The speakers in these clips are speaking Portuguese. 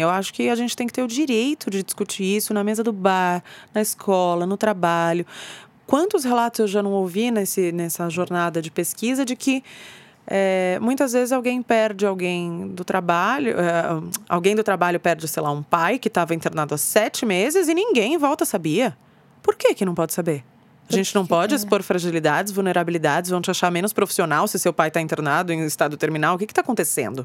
Eu acho que a gente tem que ter o direito de discutir isso na mesa do bar, na escola, no trabalho. Quantos relatos eu já não ouvi nesse, nessa jornada de pesquisa de que é, muitas vezes alguém perde alguém do trabalho, é, alguém do trabalho perde, sei lá, um pai que estava internado há sete meses e ninguém em volta sabia. Por que, que não pode saber? A gente não pode expor fragilidades, vulnerabilidades, vão te achar menos profissional se seu pai está internado em estado terminal. O que está acontecendo?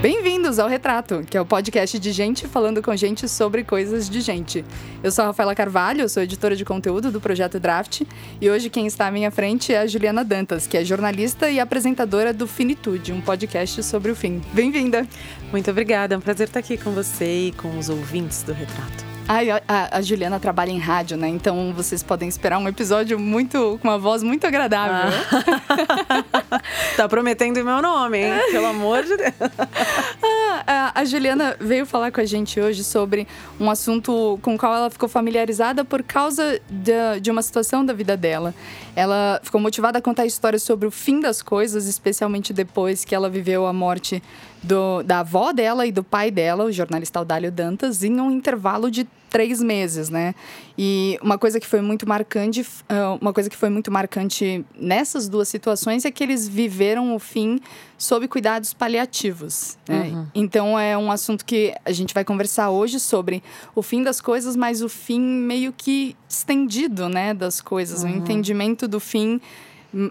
Bem-vindos ao Retrato, que é o podcast de gente falando com gente sobre coisas de gente. Eu sou a Rafaela Carvalho, sou editora de conteúdo do projeto Draft, e hoje quem está à minha frente é a Juliana Dantas, que é jornalista e apresentadora do Finitude, um podcast sobre o fim. Bem-vinda! Muito obrigada, é um prazer estar aqui com você e com os ouvintes do Retrato. Ai, a, a, Juliana trabalha em rádio, né? Então vocês podem esperar um episódio muito com uma voz muito agradável. Ah. tá prometendo meu nome, hein? Pelo amor de Deus. Ah, a, a Juliana veio falar com a gente hoje sobre um assunto com o qual ela ficou familiarizada por causa de, de uma situação da vida dela. Ela ficou motivada a contar histórias sobre o fim das coisas, especialmente depois que ela viveu a morte do, da avó dela e do pai dela, o jornalista Audálio Dantas, em um intervalo de três meses, né? E uma coisa que foi muito marcante, ah, uma coisa que foi muito marcante nessas duas situações é que eles viveram o fim sob cuidados paliativos. Né? Uhum. Então é um assunto que a gente vai conversar hoje sobre o fim das coisas, mas o fim meio que estendido, né, das coisas, uhum. o entendimento do fim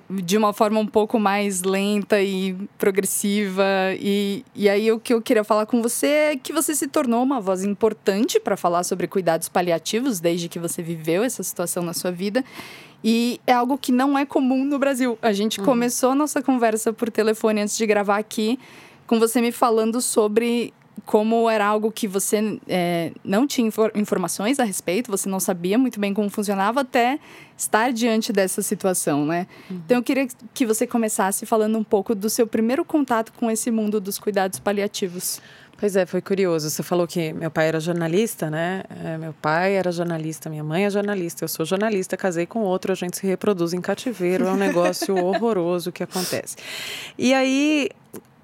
de uma forma um pouco mais lenta e progressiva. E, e aí o que eu queria falar com você é que você se tornou uma voz importante para falar sobre cuidados paliativos desde que você viveu essa situação na sua vida. E é algo que não é comum no Brasil. A gente uhum. começou a nossa conversa por telefone antes de gravar aqui, com você me falando sobre como era algo que você é, não tinha informações a respeito, você não sabia muito bem como funcionava até estar diante dessa situação, né? Uhum. Então eu queria que você começasse falando um pouco do seu primeiro contato com esse mundo dos cuidados paliativos. Pois é, foi curioso. Você falou que meu pai era jornalista, né? É, meu pai era jornalista, minha mãe é jornalista, eu sou jornalista, casei com outro, a gente se reproduz em cativeiro, é um negócio horroroso que acontece. E aí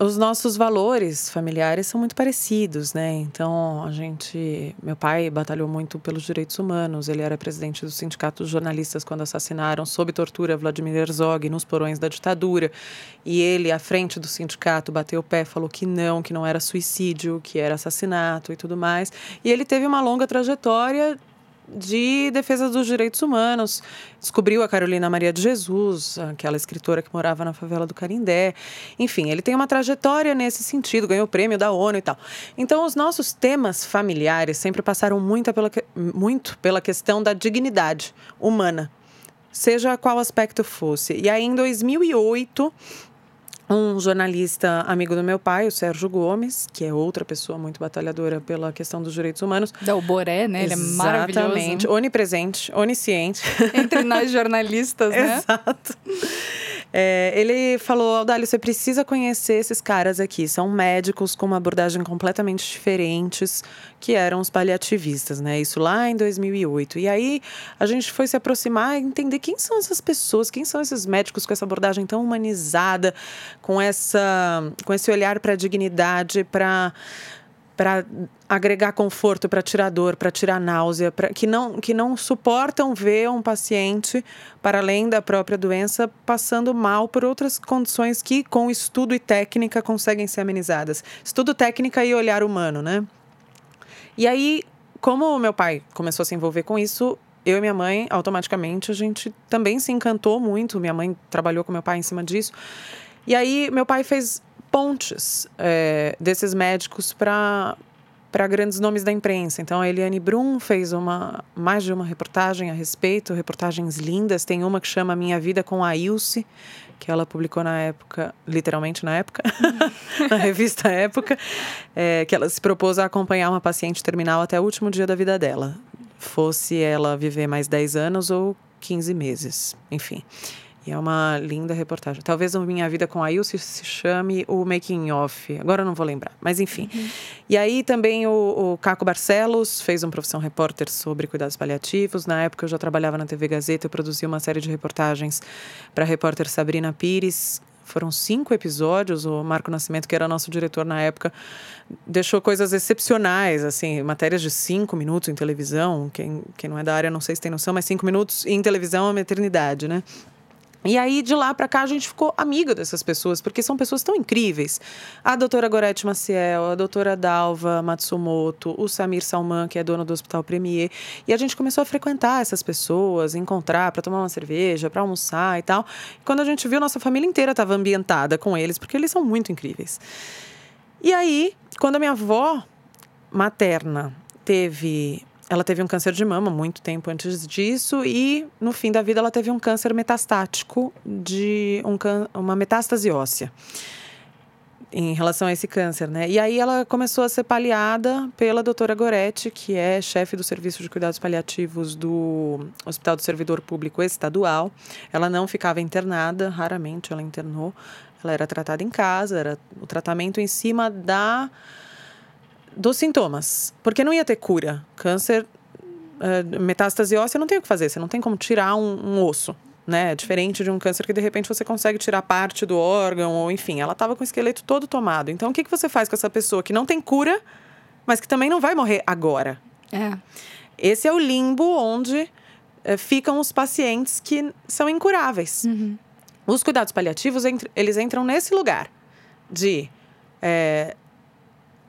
os nossos valores familiares são muito parecidos, né? Então, a gente. Meu pai batalhou muito pelos direitos humanos. Ele era presidente do Sindicato dos Jornalistas quando assassinaram, sob tortura, Vladimir Herzog nos porões da ditadura. E ele, à frente do sindicato, bateu o pé, falou que não, que não era suicídio, que era assassinato e tudo mais. E ele teve uma longa trajetória de defesa dos direitos humanos. Descobriu a Carolina Maria de Jesus, aquela escritora que morava na favela do Carindé. Enfim, ele tem uma trajetória nesse sentido, ganhou o prêmio da ONU e tal. Então, os nossos temas familiares sempre passaram muito pela, muito pela questão da dignidade humana, seja qual aspecto fosse. E aí, em 2008, um jornalista amigo do meu pai, o Sérgio Gomes, que é outra pessoa muito batalhadora pela questão dos direitos humanos. Da Boré, né? Ele é maravilhoso. Exatamente. Onipresente, onisciente. Entre nós jornalistas, né? Exato. É, ele falou, Aldalho, você precisa conhecer esses caras aqui. São médicos com uma abordagem completamente diferentes, que eram os paliativistas, né? Isso lá em 2008. E aí a gente foi se aproximar e entender quem são essas pessoas, quem são esses médicos com essa abordagem tão humanizada, com essa, com esse olhar para a dignidade, para para agregar conforto, para tirar dor, para tirar náusea, pra, que, não, que não suportam ver um paciente, para além da própria doença, passando mal por outras condições que, com estudo e técnica, conseguem ser amenizadas. Estudo, técnica e olhar humano, né? E aí, como meu pai começou a se envolver com isso, eu e minha mãe, automaticamente, a gente também se encantou muito. Minha mãe trabalhou com meu pai em cima disso. E aí, meu pai fez pontes é, desses médicos para para grandes nomes da imprensa. Então, a Eliane Brum fez uma, mais de uma reportagem a respeito, reportagens lindas. Tem uma que chama Minha Vida com a Ilse, que ela publicou na época, literalmente na época, na revista Época, é, que ela se propôs a acompanhar uma paciente terminal até o último dia da vida dela, fosse ela viver mais 10 anos ou 15 meses, enfim. E é uma linda reportagem. Talvez a Minha Vida com a Ilse se chame o Making Off. Agora eu não vou lembrar, mas enfim. Uhum. E aí também o, o, Caco Barcelos fez um Profissão Repórter sobre cuidados paliativos. Na época eu já trabalhava na TV Gazeta, eu produzia uma série de reportagens para a repórter Sabrina Pires, foram cinco episódios. O Marco Nascimento, que era nosso diretor na época, deixou coisas excepcionais, assim, matérias de cinco minutos em televisão. Quem, quem não é da área não sei se tem noção, mas cinco minutos em televisão é uma eternidade, né? E aí, de lá para cá, a gente ficou amiga dessas pessoas, porque são pessoas tão incríveis. A doutora Gorete Maciel, a doutora Dalva Matsumoto, o Samir Salman, que é dono do Hospital Premier. E a gente começou a frequentar essas pessoas, encontrar para tomar uma cerveja, para almoçar e tal. E quando a gente viu, nossa família inteira estava ambientada com eles, porque eles são muito incríveis. E aí, quando a minha avó materna teve ela teve um câncer de mama muito tempo antes disso e no fim da vida ela teve um câncer metastático de um uma metástase óssea em relação a esse câncer, né? E aí ela começou a ser paliada pela doutora Goretti, que é chefe do Serviço de Cuidados Paliativos do Hospital do Servidor Público Estadual. Ela não ficava internada, raramente ela internou. Ela era tratada em casa, era o tratamento em cima da dos sintomas, porque não ia ter cura. Câncer, uh, metástase óssea, não tem o que fazer, você não tem como tirar um, um osso. Né? É diferente de um câncer que de repente você consegue tirar parte do órgão, ou enfim, ela estava com o esqueleto todo tomado. Então, o que, que você faz com essa pessoa que não tem cura, mas que também não vai morrer agora? É. Esse é o limbo onde é, ficam os pacientes que são incuráveis. Uhum. Os cuidados paliativos, eles entram nesse lugar de é,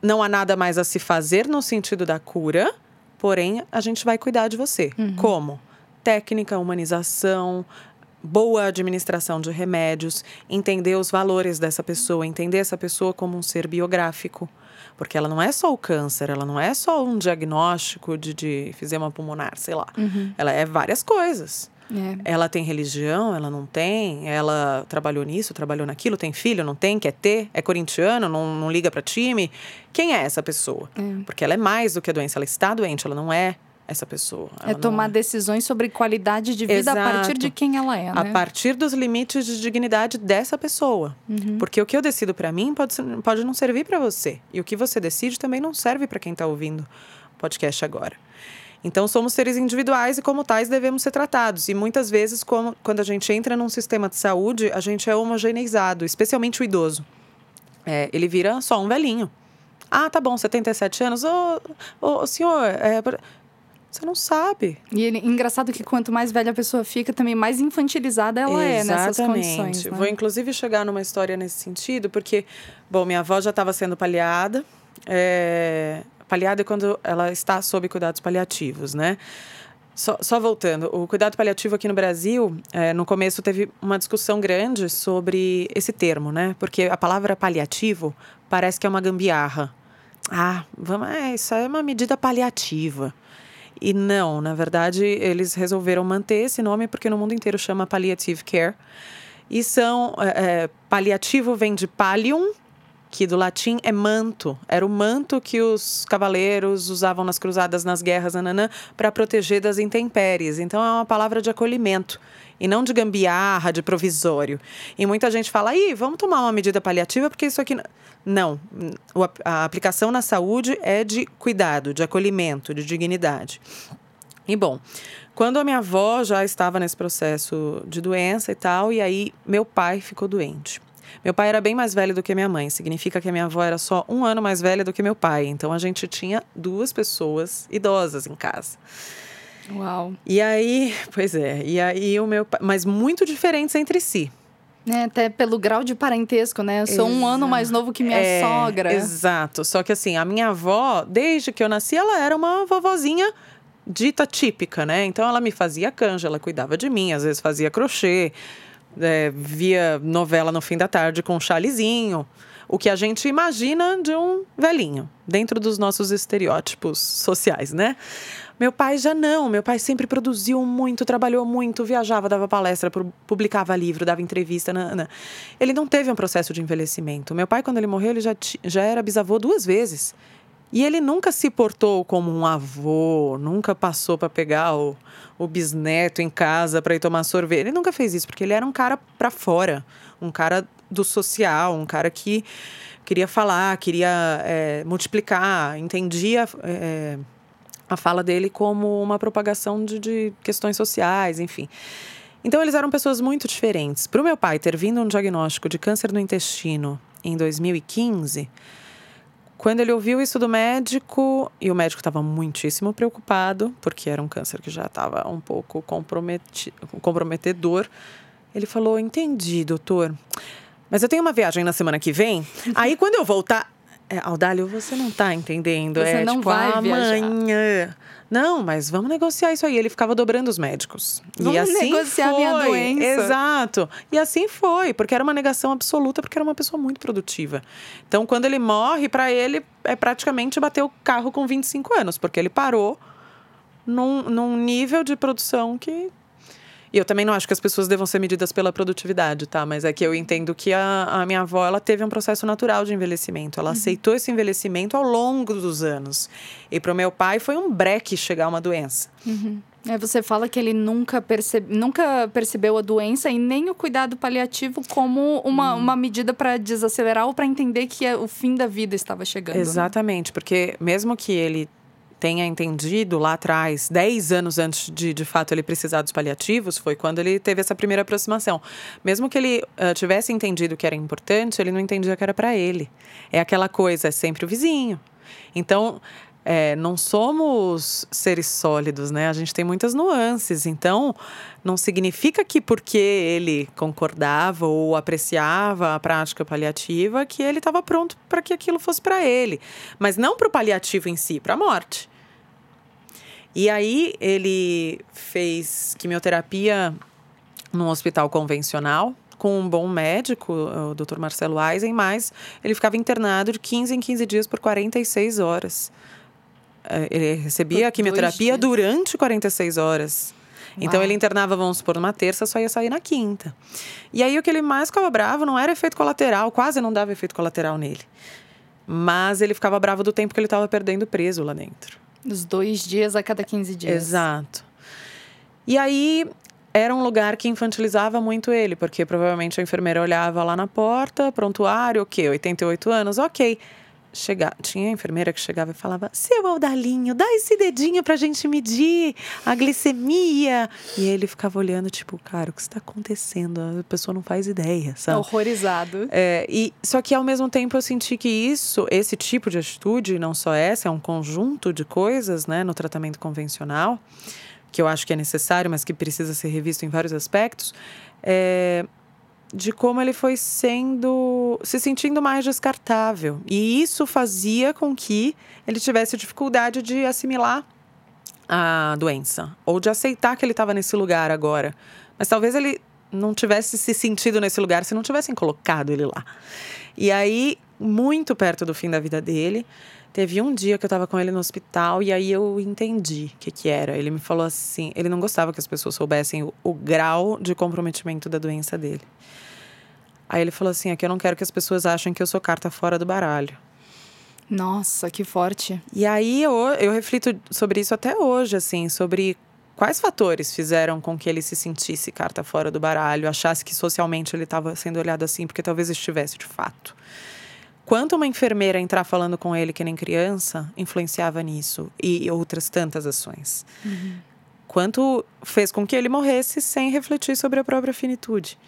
não há nada mais a se fazer no sentido da cura, porém a gente vai cuidar de você. Uhum. Como? Técnica, humanização, boa administração de remédios, entender os valores dessa pessoa, entender essa pessoa como um ser biográfico. Porque ela não é só o câncer, ela não é só um diagnóstico de, de efizema pulmonar, sei lá. Uhum. Ela é várias coisas. É. Ela tem religião, ela não tem, ela trabalhou nisso, trabalhou naquilo, tem filho, não tem, quer ter, é corintiano, não, não liga para time. Quem é essa pessoa? É. Porque ela é mais do que a doença, ela está doente, ela não é essa pessoa. É tomar é. decisões sobre qualidade de vida Exato. a partir de quem ela é. Né? A partir dos limites de dignidade dessa pessoa. Uhum. Porque o que eu decido para mim pode, pode não servir para você. E o que você decide também não serve para quem está ouvindo o podcast agora. Então, somos seres individuais e, como tais, devemos ser tratados. E muitas vezes, como, quando a gente entra num sistema de saúde, a gente é homogeneizado, especialmente o idoso. É, ele vira só um velhinho. Ah, tá bom, 77 anos. Ô, ô, senhor, é, você não sabe. E ele, engraçado que quanto mais velha a pessoa fica, também mais infantilizada ela Exatamente. é nessas condições. Né? Vou inclusive chegar numa história nesse sentido, porque, bom, minha avó já estava sendo paliada. É, Paliada é quando ela está sob cuidados paliativos, né? Só, só, voltando, o cuidado paliativo aqui no Brasil, é, no começo teve uma discussão grande sobre esse termo, né? Porque a palavra paliativo parece que é uma gambiarra. Ah, vamos, é, isso é uma medida paliativa. E não, na verdade, eles resolveram manter esse nome porque no mundo inteiro chama palliative care. E são. É, paliativo vem de pallium, que do latim é manto. Era o manto que os cavaleiros usavam nas cruzadas, nas guerras, para proteger das intempéries. Então é uma palavra de acolhimento e não de gambiarra, de provisório. E muita gente fala, aí, vamos tomar uma medida paliativa porque isso aqui. Não. A aplicação na saúde é de cuidado, de acolhimento, de dignidade. E bom, quando a minha avó já estava nesse processo de doença e tal, e aí meu pai ficou doente. Meu pai era bem mais velho do que minha mãe, significa que a minha avó era só um ano mais velha do que meu pai. Então a gente tinha duas pessoas idosas em casa. Uau. E aí, pois é, e aí o meu pai, mas muito diferentes entre si. É, até pelo grau de parentesco, né? Eu sou exato. um ano mais novo que minha é, sogra. Exato. Só que assim, a minha avó, desde que eu nasci, ela era uma vovozinha dita típica, né? Então ela me fazia canja, ela cuidava de mim, às vezes fazia crochê é, via novela no fim da tarde com um chalezinho. O que a gente imagina de um velhinho, dentro dos nossos estereótipos sociais, né? Meu pai já não. Meu pai sempre produziu muito, trabalhou muito, viajava, dava palestra, publicava livro, dava entrevista. Nana. Ele não teve um processo de envelhecimento. Meu pai, quando ele morreu, ele já, já era bisavô duas vezes. E ele nunca se portou como um avô, nunca passou para pegar o, o bisneto em casa para ir tomar sorvete. Ele nunca fez isso, porque ele era um cara para fora, um cara do social, um cara que queria falar, queria é, multiplicar, entendia é, a fala dele como uma propagação de, de questões sociais, enfim. Então eles eram pessoas muito diferentes. Para o meu pai ter vindo um diagnóstico de câncer no intestino em 2015 quando ele ouviu isso do médico, e o médico estava muitíssimo preocupado, porque era um câncer que já estava um pouco comprometedor, ele falou: Entendi, doutor. Mas eu tenho uma viagem na semana que vem. Aí, quando eu voltar. É, Aldálio, você não está entendendo. Você é não tipo, vai amanhã. Não, mas vamos negociar isso aí. Ele ficava dobrando os médicos. Vamos e assim negociar foi. minha doença. Exato. E assim foi, porque era uma negação absoluta, porque era uma pessoa muito produtiva. Então, quando ele morre, para ele é praticamente bater o carro com 25 anos, porque ele parou num, num nível de produção que e eu também não acho que as pessoas devam ser medidas pela produtividade, tá? Mas é que eu entendo que a, a minha avó, ela teve um processo natural de envelhecimento. Ela uhum. aceitou esse envelhecimento ao longo dos anos. E para o meu pai foi um breque chegar uma doença. Uhum. É, você fala que ele nunca, percebe, nunca percebeu a doença e nem o cuidado paliativo como uma, hum. uma medida para desacelerar ou para entender que é, o fim da vida estava chegando. Né? Exatamente, né? porque mesmo que ele tenha entendido lá atrás, 10 anos antes de de fato ele precisar dos paliativos, foi quando ele teve essa primeira aproximação. Mesmo que ele uh, tivesse entendido que era importante, ele não entendia que era para ele. É aquela coisa, é sempre o vizinho. Então, é, não somos seres sólidos, né? A gente tem muitas nuances. Então, não significa que porque ele concordava ou apreciava a prática paliativa, que ele estava pronto para que aquilo fosse para ele. Mas não para o paliativo em si, para a morte. E aí ele fez quimioterapia num hospital convencional com um bom médico, o Dr. Marcelo Eisen, mas ele ficava internado de 15 em 15 dias por 46 horas. É, ele recebia a quimioterapia durante 46 horas. Uau. Então ele internava, vamos supor, numa terça, só ia sair na quinta. E aí o que ele mais ficava bravo não era efeito colateral, quase não dava efeito colateral nele. Mas ele ficava bravo do tempo que ele estava perdendo preso lá dentro. Os dois dias a cada 15 dias. Exato. E aí era um lugar que infantilizava muito ele, porque provavelmente a enfermeira olhava lá na porta, prontuário, o quê? 88 anos? Ok. Chegar, tinha a enfermeira que chegava e falava: Seu Aldalinho, dá esse dedinho pra gente medir a glicemia. E ele ficava olhando, tipo, cara, o que está acontecendo? A pessoa não faz ideia, sabe? Horrorizado. É, e, só que ao mesmo tempo eu senti que isso, esse tipo de atitude, não só essa, é um conjunto de coisas, né, no tratamento convencional, que eu acho que é necessário, mas que precisa ser revisto em vários aspectos. É, de como ele foi sendo se sentindo mais descartável. E isso fazia com que ele tivesse dificuldade de assimilar a doença ou de aceitar que ele estava nesse lugar agora. Mas talvez ele não tivesse se sentido nesse lugar se não tivessem colocado ele lá. E aí muito perto do fim da vida dele Teve um dia que eu estava com ele no hospital e aí eu entendi o que, que era. Ele me falou assim: ele não gostava que as pessoas soubessem o, o grau de comprometimento da doença dele. Aí ele falou assim: aqui eu não quero que as pessoas achem que eu sou carta fora do baralho. Nossa, que forte. E aí eu, eu reflito sobre isso até hoje, assim, sobre quais fatores fizeram com que ele se sentisse carta fora do baralho, achasse que socialmente ele estava sendo olhado assim, porque talvez estivesse de fato. Quanto uma enfermeira entrar falando com ele que nem criança influenciava nisso e outras tantas ações. Uhum. Quanto fez com que ele morresse sem refletir sobre a própria finitude.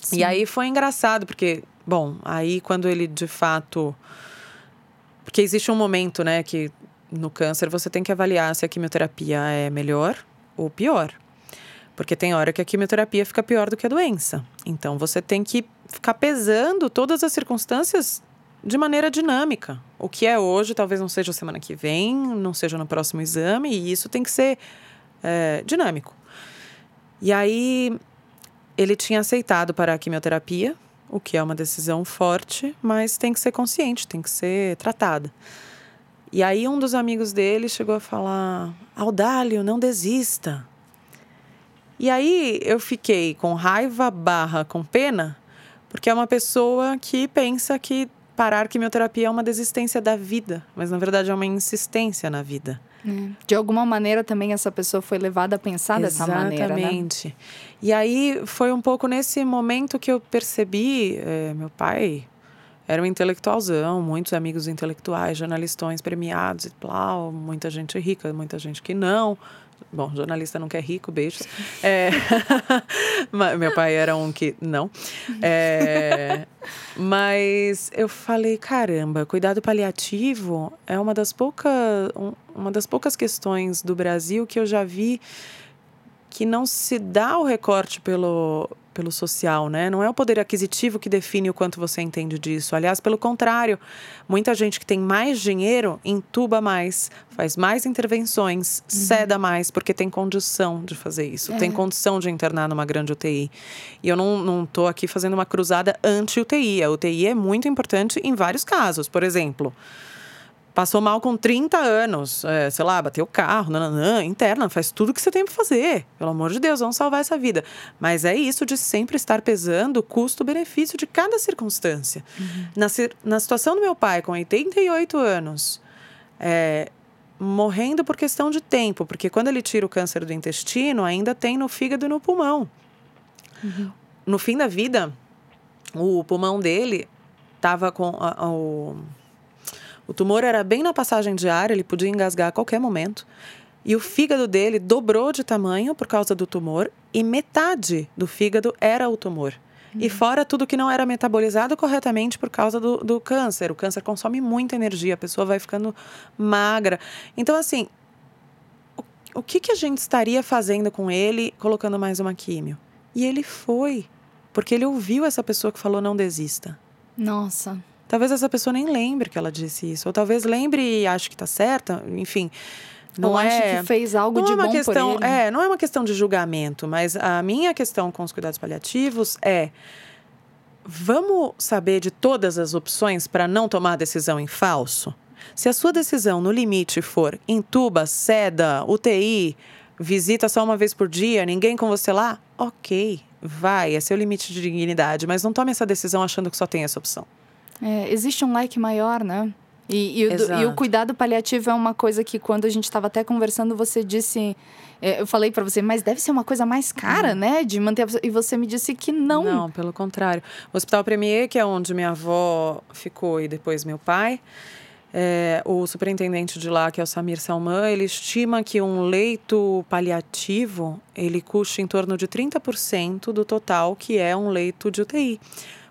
Sim. E aí foi engraçado, porque, bom, aí quando ele de fato. Porque existe um momento, né, que no câncer você tem que avaliar se a quimioterapia é melhor ou pior. Porque tem hora que a quimioterapia fica pior do que a doença. Então você tem que ficar pesando todas as circunstâncias de maneira dinâmica. O que é hoje talvez não seja semana que vem, não seja no próximo exame, e isso tem que ser é, dinâmico. E aí ele tinha aceitado para a quimioterapia, o que é uma decisão forte, mas tem que ser consciente, tem que ser tratada. E aí um dos amigos dele chegou a falar: Audálio, não desista. E aí eu fiquei com raiva barra com pena, porque é uma pessoa que pensa que parar quimioterapia é uma desistência da vida, mas na verdade é uma insistência na vida. É. De alguma maneira também essa pessoa foi levada a pensar Exatamente. dessa maneira, né? Exatamente. E aí foi um pouco nesse momento que eu percebi, é, meu pai era um intelectualzão, muitos amigos intelectuais, jornalistões premiados e tal, muita gente rica, muita gente que não. Bom, jornalista não quer rico, beijos. É, meu pai era um que não. É, mas eu falei, caramba, cuidado paliativo é uma das poucas, uma das poucas questões do Brasil que eu já vi que não se dá o recorte pelo, pelo social, né? Não é o poder aquisitivo que define o quanto você entende disso. Aliás, pelo contrário, muita gente que tem mais dinheiro entuba mais, faz mais intervenções, uhum. ceda mais, porque tem condição de fazer isso, é. tem condição de internar numa grande UTI. E eu não, não tô aqui fazendo uma cruzada anti-UTI. A UTI é muito importante em vários casos. Por exemplo, Passou mal com 30 anos, é, sei lá, bateu o carro, nananã, interna, faz tudo o que você tem para fazer. Pelo amor de Deus, vamos salvar essa vida. Mas é isso de sempre estar pesando o custo-benefício de cada circunstância. Uhum. Na, na situação do meu pai, com 88 anos, é, morrendo por questão de tempo, porque quando ele tira o câncer do intestino, ainda tem no fígado e no pulmão. Uhum. No fim da vida, o pulmão dele estava com a, a, o o tumor era bem na passagem de ar, ele podia engasgar a qualquer momento. E o fígado dele dobrou de tamanho por causa do tumor, e metade do fígado era o tumor. Uhum. E fora tudo que não era metabolizado corretamente por causa do, do câncer. O câncer consome muita energia, a pessoa vai ficando magra. Então, assim, o, o que, que a gente estaria fazendo com ele colocando mais uma químio? E ele foi, porque ele ouviu essa pessoa que falou: não desista. Nossa. Talvez essa pessoa nem lembre que ela disse isso, ou talvez lembre e ache que está certa, enfim. Não ou é, que fez algo de é uma bom questão, por ele. É, não é uma questão de julgamento, mas a minha questão com os cuidados paliativos é vamos saber de todas as opções para não tomar decisão em falso? Se a sua decisão no limite for entuba, seda, UTI, visita só uma vez por dia, ninguém com você lá, ok, vai, é seu limite de dignidade, mas não tome essa decisão achando que só tem essa opção. É, existe um like maior, né? E, e, o, e, o, cuidado paliativo é uma coisa que, quando a gente estava até conversando, você disse. É, eu falei para você, mas deve ser uma coisa mais cara, uhum. né? De manter. A... E você me disse que não. Não, pelo contrário. O Hospital Premier, que é onde minha avó ficou e depois meu pai, é, o superintendente de lá, que é o Samir Salman, ele estima que um leito paliativo ele custa em torno de 30% do total que é um leito de UTI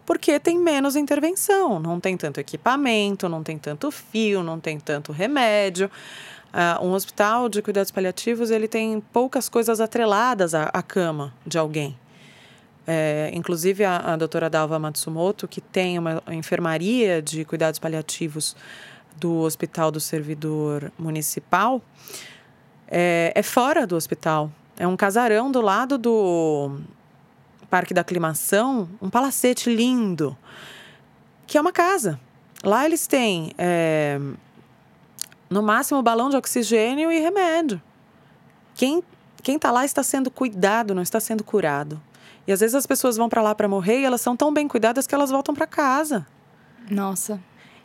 porque tem menos intervenção, não tem tanto equipamento, não tem tanto fio, não tem tanto remédio. Uh, um hospital de cuidados paliativos ele tem poucas coisas atreladas à, à cama de alguém. É, inclusive a, a doutora Dalva Matsumoto, que tem uma enfermaria de cuidados paliativos do Hospital do Servidor Municipal, é, é fora do hospital. É um casarão do lado do, Parque da Aclimação, um palacete lindo, que é uma casa. Lá eles têm, é, no máximo, balão de oxigênio e remédio. Quem quem está lá está sendo cuidado, não está sendo curado. E às vezes as pessoas vão para lá para morrer e elas são tão bem cuidadas que elas voltam para casa. Nossa.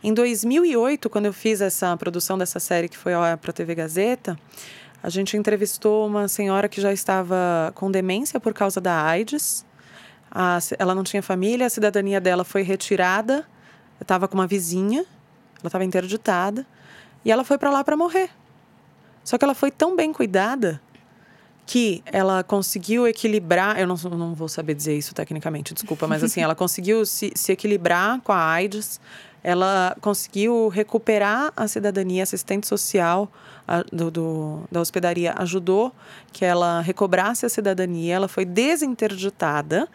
Em 2008, quando eu fiz essa produção dessa série que foi para a TV Gazeta, a gente entrevistou uma senhora que já estava com demência por causa da AIDS a, ela não tinha família, a cidadania dela foi retirada. Estava com uma vizinha, ela estava interditada, e ela foi para lá para morrer. Só que ela foi tão bem cuidada que ela conseguiu equilibrar. Eu não, não vou saber dizer isso tecnicamente, desculpa, mas assim, ela conseguiu se, se equilibrar com a AIDS, ela conseguiu recuperar a cidadania, assistente social a, do, do, da hospedaria ajudou que ela recobrasse a cidadania, ela foi desinterditada.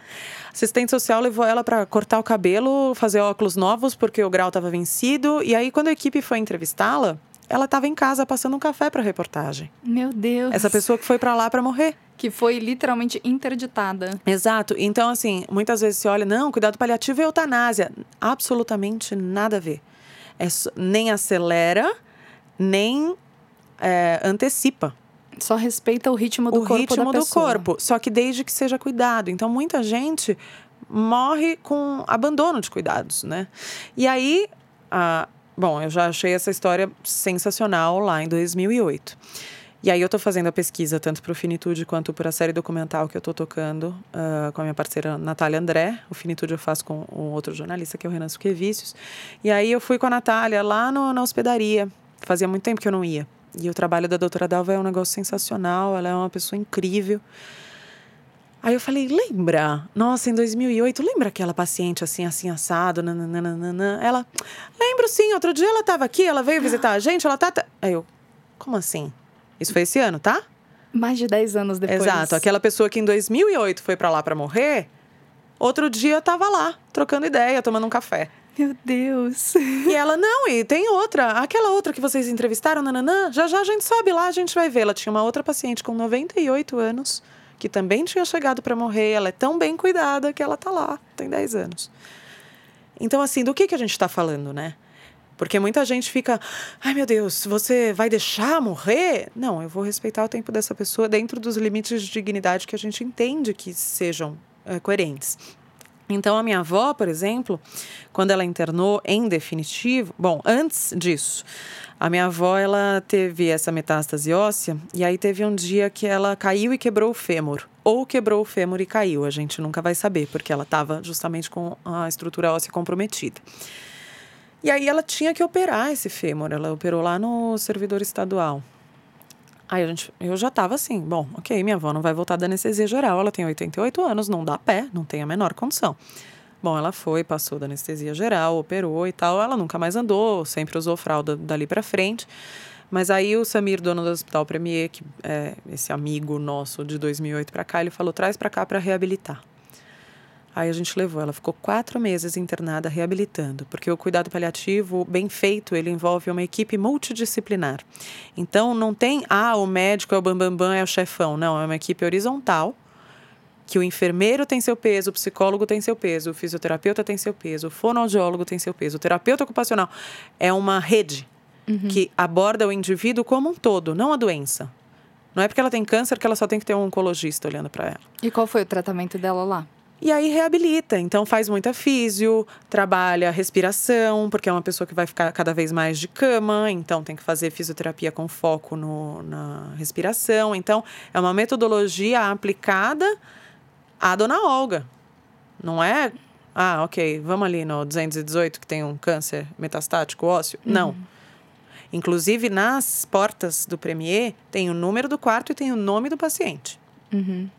Assistente social levou ela para cortar o cabelo, fazer óculos novos porque o grau estava vencido. E aí, quando a equipe foi entrevistá-la, ela estava em casa passando um café para reportagem. Meu Deus. Essa pessoa que foi para lá para morrer. Que foi literalmente interditada. Exato. Então, assim, muitas vezes se olha, não, cuidado paliativo é eutanásia. Absolutamente nada a ver. É, nem acelera, nem é, antecipa. Só respeita o ritmo do o corpo ritmo da do corpo, só que desde que seja cuidado. Então, muita gente morre com abandono de cuidados, né? E aí, a, bom, eu já achei essa história sensacional lá em 2008. E aí eu estou fazendo a pesquisa tanto para o Finitude quanto para a série documental que eu estou tocando uh, com a minha parceira Natália André. O Finitude eu faço com um outro jornalista que é o Renan Suquevicius. E aí eu fui com a Natália lá no, na hospedaria. Fazia muito tempo que eu não ia. E o trabalho da doutora Dalva é um negócio sensacional, ela é uma pessoa incrível. Aí eu falei, lembra? Nossa, em 2008, lembra aquela paciente assim, assim, assado? Nananana? Ela, lembro sim, outro dia ela estava aqui, ela veio visitar a gente, ela tá... Aí eu, como assim? Isso foi esse ano, tá? Mais de 10 anos depois. Exato. Aquela pessoa que em 2008 foi para lá para morrer, outro dia tava lá, trocando ideia, tomando um café. Meu Deus. E ela, não, e tem outra. Aquela outra que vocês entrevistaram, nananã, já já a gente sobe lá, a gente vai ver. Ela tinha uma outra paciente com 98 anos, que também tinha chegado para morrer. Ela é tão bem cuidada que ela tá lá, tem 10 anos. Então, assim, do que, que a gente está falando, né? Porque muita gente fica, ai meu Deus, você vai deixar morrer? Não, eu vou respeitar o tempo dessa pessoa dentro dos limites de dignidade que a gente entende que sejam é, coerentes. Então, a minha avó, por exemplo, quando ela internou em definitivo, bom, antes disso, a minha avó ela teve essa metástase óssea e aí teve um dia que ela caiu e quebrou o fêmur. Ou quebrou o fêmur e caiu, a gente nunca vai saber, porque ela estava justamente com a estrutura óssea comprometida. E aí ela tinha que operar esse fêmur, ela operou lá no servidor estadual. Aí a gente, eu já estava assim, bom, ok, minha avó não vai voltar da anestesia geral, ela tem 88 anos, não dá pé, não tem a menor condição. Bom, ela foi, passou da anestesia geral, operou e tal, ela nunca mais andou, sempre usou fralda dali para frente. Mas aí o Samir, dono do Hospital Premier, que é esse amigo nosso de 2008 para cá, ele falou: traz para cá para reabilitar. Aí a gente levou, ela ficou quatro meses internada reabilitando, porque o cuidado paliativo bem feito ele envolve uma equipe multidisciplinar. Então não tem ah o médico é o bambambam bam, bam, é o chefão, não é uma equipe horizontal que o enfermeiro tem seu peso, o psicólogo tem seu peso, o fisioterapeuta tem seu peso, o fonoaudiólogo tem seu peso, o terapeuta ocupacional é uma rede uhum. que aborda o indivíduo como um todo, não a doença. Não é porque ela tem câncer que ela só tem que ter um oncologista olhando para ela. E qual foi o tratamento dela lá? E aí reabilita. Então faz muita físio, trabalha respiração, porque é uma pessoa que vai ficar cada vez mais de cama, então tem que fazer fisioterapia com foco no, na respiração. Então é uma metodologia aplicada à dona Olga. Não é, ah, ok, vamos ali no 218 que tem um câncer metastático ósseo. Uhum. Não. Inclusive, nas portas do Premier, tem o número do quarto e tem o nome do paciente. Uhum.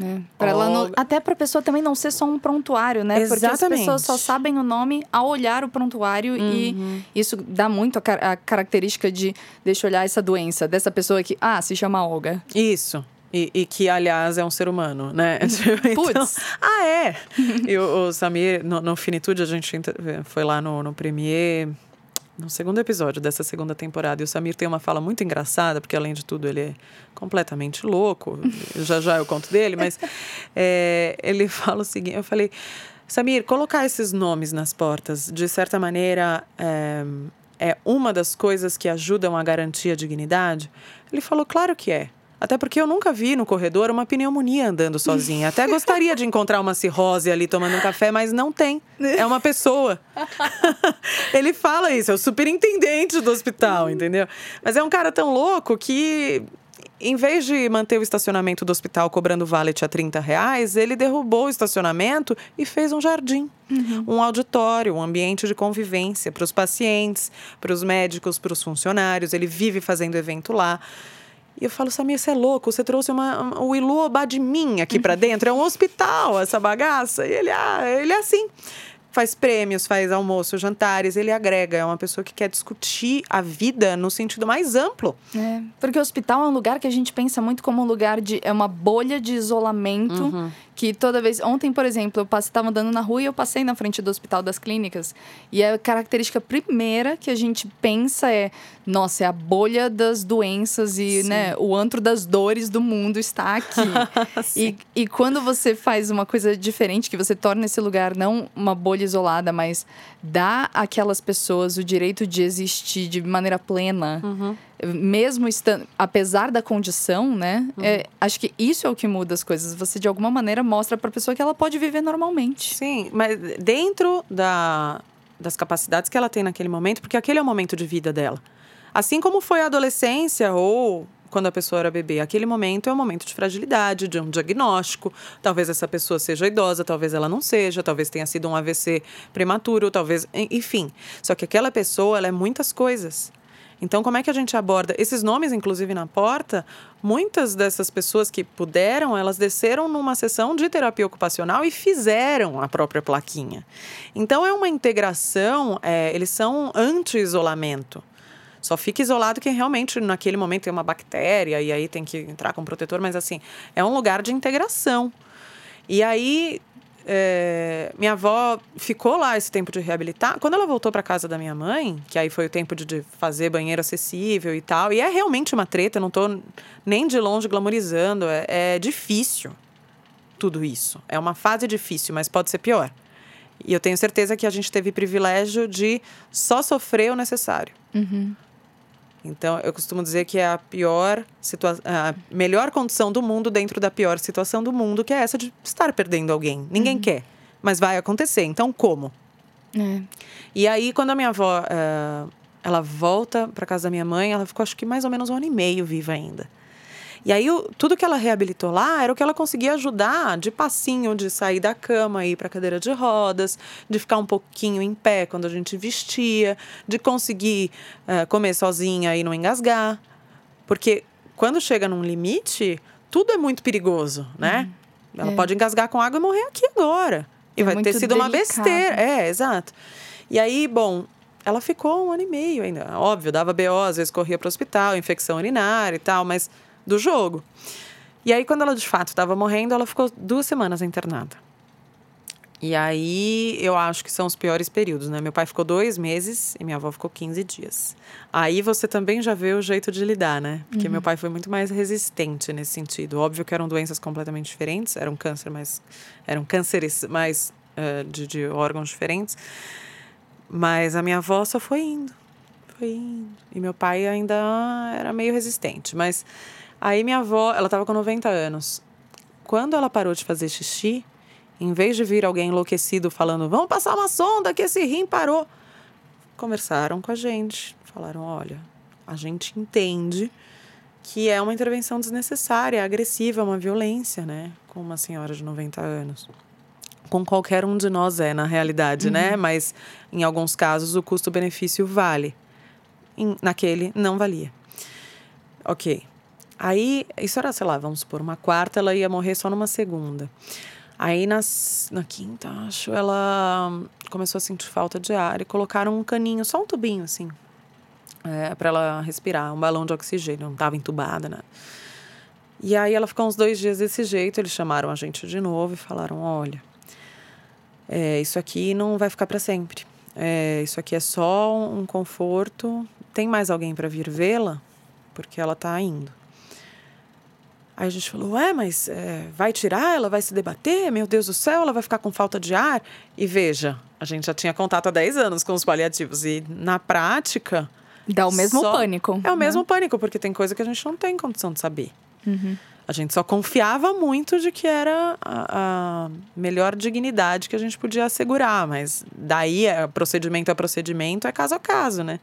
É, pra ela não, até para a pessoa também não ser só um prontuário, né? Exatamente. Porque as pessoas só sabem o nome ao olhar o prontuário uhum. e isso dá muito a, a, característica de deixa eu olhar essa doença dessa pessoa que ah se chama Olga. Isso. E, e que, aliás, é um ser humano, né? Então, Putz. ah, é! e o, o Samir, no, no, Finitude, a gente foi lá no, no Premier no segundo episódio dessa segunda temporada. E o Samir tem uma fala muito engraçada, porque além de tudo ele é completamente louco. já já eu conto dele, mas é, ele fala o seguinte: eu falei, Samir, colocar esses nomes nas portas, de certa maneira, é, é uma das coisas que ajudam a garantir a dignidade? Ele falou, claro que é. Até porque eu nunca vi no corredor uma pneumonia andando sozinha. Até gostaria de encontrar uma cirrose ali tomando um café, mas não tem. É uma pessoa. Ele fala isso, é o superintendente do hospital, entendeu? Mas é um cara tão louco que em vez de manter o estacionamento do hospital cobrando valet a 30 reais, ele derrubou o estacionamento e fez um jardim, uhum. um auditório, um ambiente de convivência para os pacientes, para os médicos, para os funcionários. Ele vive fazendo evento lá. E eu falo, Samir, você é louco? Você trouxe uma, uma, o Ilu Obadmin aqui para dentro? É um hospital essa bagaça? E ele, ah, ele é assim. Faz prêmios, faz almoço, jantares, ele agrega. É uma pessoa que quer discutir a vida no sentido mais amplo. É, porque o hospital é um lugar que a gente pensa muito como um lugar de. É uma bolha de isolamento uhum que toda vez. Ontem, por exemplo, eu estava andando na rua e eu passei na frente do Hospital das Clínicas. E a característica primeira que a gente pensa é: nossa, é a bolha das doenças e né, o antro das dores do mundo está aqui. e, e quando você faz uma coisa diferente, que você torna esse lugar não uma bolha isolada, mas dá àquelas pessoas o direito de existir de maneira plena. Uhum mesmo estando, apesar da condição, né? Uhum. É, acho que isso é o que muda as coisas. Você de alguma maneira mostra para a pessoa que ela pode viver normalmente. Sim, mas dentro da, das capacidades que ela tem naquele momento, porque aquele é o momento de vida dela. Assim como foi a adolescência ou quando a pessoa era bebê. Aquele momento é um momento de fragilidade, de um diagnóstico. Talvez essa pessoa seja idosa, talvez ela não seja, talvez tenha sido um AVC prematuro, talvez. Enfim. Só que aquela pessoa, ela é muitas coisas. Então, como é que a gente aborda esses nomes, inclusive na porta? Muitas dessas pessoas que puderam, elas desceram numa sessão de terapia ocupacional e fizeram a própria plaquinha. Então, é uma integração, é, eles são anti-isolamento. Só fica isolado quem realmente naquele momento tem uma bactéria e aí tem que entrar com protetor, mas assim, é um lugar de integração. E aí é, minha avó ficou lá esse tempo de reabilitar. Quando ela voltou para casa da minha mãe, que aí foi o tempo de, de, fazer banheiro acessível e tal, e é realmente uma treta, não estou nem de longe glamorizando, é, é, difícil tudo isso. É uma fase difícil, mas pode ser pior. E eu tenho certeza que a gente teve privilégio de só sofrer o necessário. Uhum. Então, eu costumo dizer que é a pior situação, a melhor condição do mundo dentro da pior situação do mundo, que é essa de estar perdendo alguém. Ninguém uhum. quer, mas vai acontecer. Então, como? É. E aí, quando a minha avó, uh, ela volta para casa da minha mãe, ela ficou acho que mais ou menos um ano e meio viva ainda. E aí, tudo que ela reabilitou lá era o que ela conseguia ajudar de passinho, de sair da cama, ir para cadeira de rodas, de ficar um pouquinho em pé quando a gente vestia, de conseguir uh, comer sozinha e não engasgar. Porque quando chega num limite, tudo é muito perigoso, né? Uhum. Ela é. pode engasgar com água e morrer aqui agora. E é vai ter sido delicado. uma besteira. É, exato. E aí, bom, ela ficou um ano e meio ainda. Óbvio, dava BO, às vezes corria para o hospital, infecção urinária e tal, mas do jogo. E aí, quando ela de fato estava morrendo, ela ficou duas semanas internada. E aí, eu acho que são os piores períodos, né? Meu pai ficou dois meses e minha avó ficou 15 dias. Aí você também já vê o jeito de lidar, né? Porque uhum. meu pai foi muito mais resistente nesse sentido. Óbvio que eram doenças completamente diferentes, era um câncer, mas eram cânceres mais uh, de, de órgãos diferentes. Mas a minha avó só foi indo, foi indo. E meu pai ainda era meio resistente, mas Aí minha avó, ela estava com 90 anos. Quando ela parou de fazer xixi, em vez de vir alguém enlouquecido falando, vamos passar uma sonda que esse rim parou, conversaram com a gente. Falaram, olha, a gente entende que é uma intervenção desnecessária, agressiva, uma violência, né? Com uma senhora de 90 anos. Com qualquer um de nós é, na realidade, né? uhum. né? Mas em alguns casos o custo-benefício vale. Em, naquele, não valia. Ok. Aí, isso era, sei lá, vamos supor, uma quarta, ela ia morrer só numa segunda. Aí, nas, na quinta, acho, ela começou a sentir falta de ar e colocaram um caninho, só um tubinho, assim, é, para ela respirar, um balão de oxigênio, não estava entubada, né? E aí, ela ficou uns dois dias desse jeito, eles chamaram a gente de novo e falaram: olha, é, isso aqui não vai ficar para sempre. É, isso aqui é só um conforto. Tem mais alguém para vir vê-la? Porque ela está indo. Aí a gente falou, ué, mas é, vai tirar? Ela vai se debater? Meu Deus do céu, ela vai ficar com falta de ar? E veja, a gente já tinha contato há 10 anos com os paliativos. E na prática. Dá o mesmo só... pânico. É o né? mesmo pânico, porque tem coisa que a gente não tem condição de saber. Uhum. A gente só confiava muito de que era a, a, melhor dignidade que a gente podia assegurar, mas daí é, procedimento a procedimento, é caso a caso, né?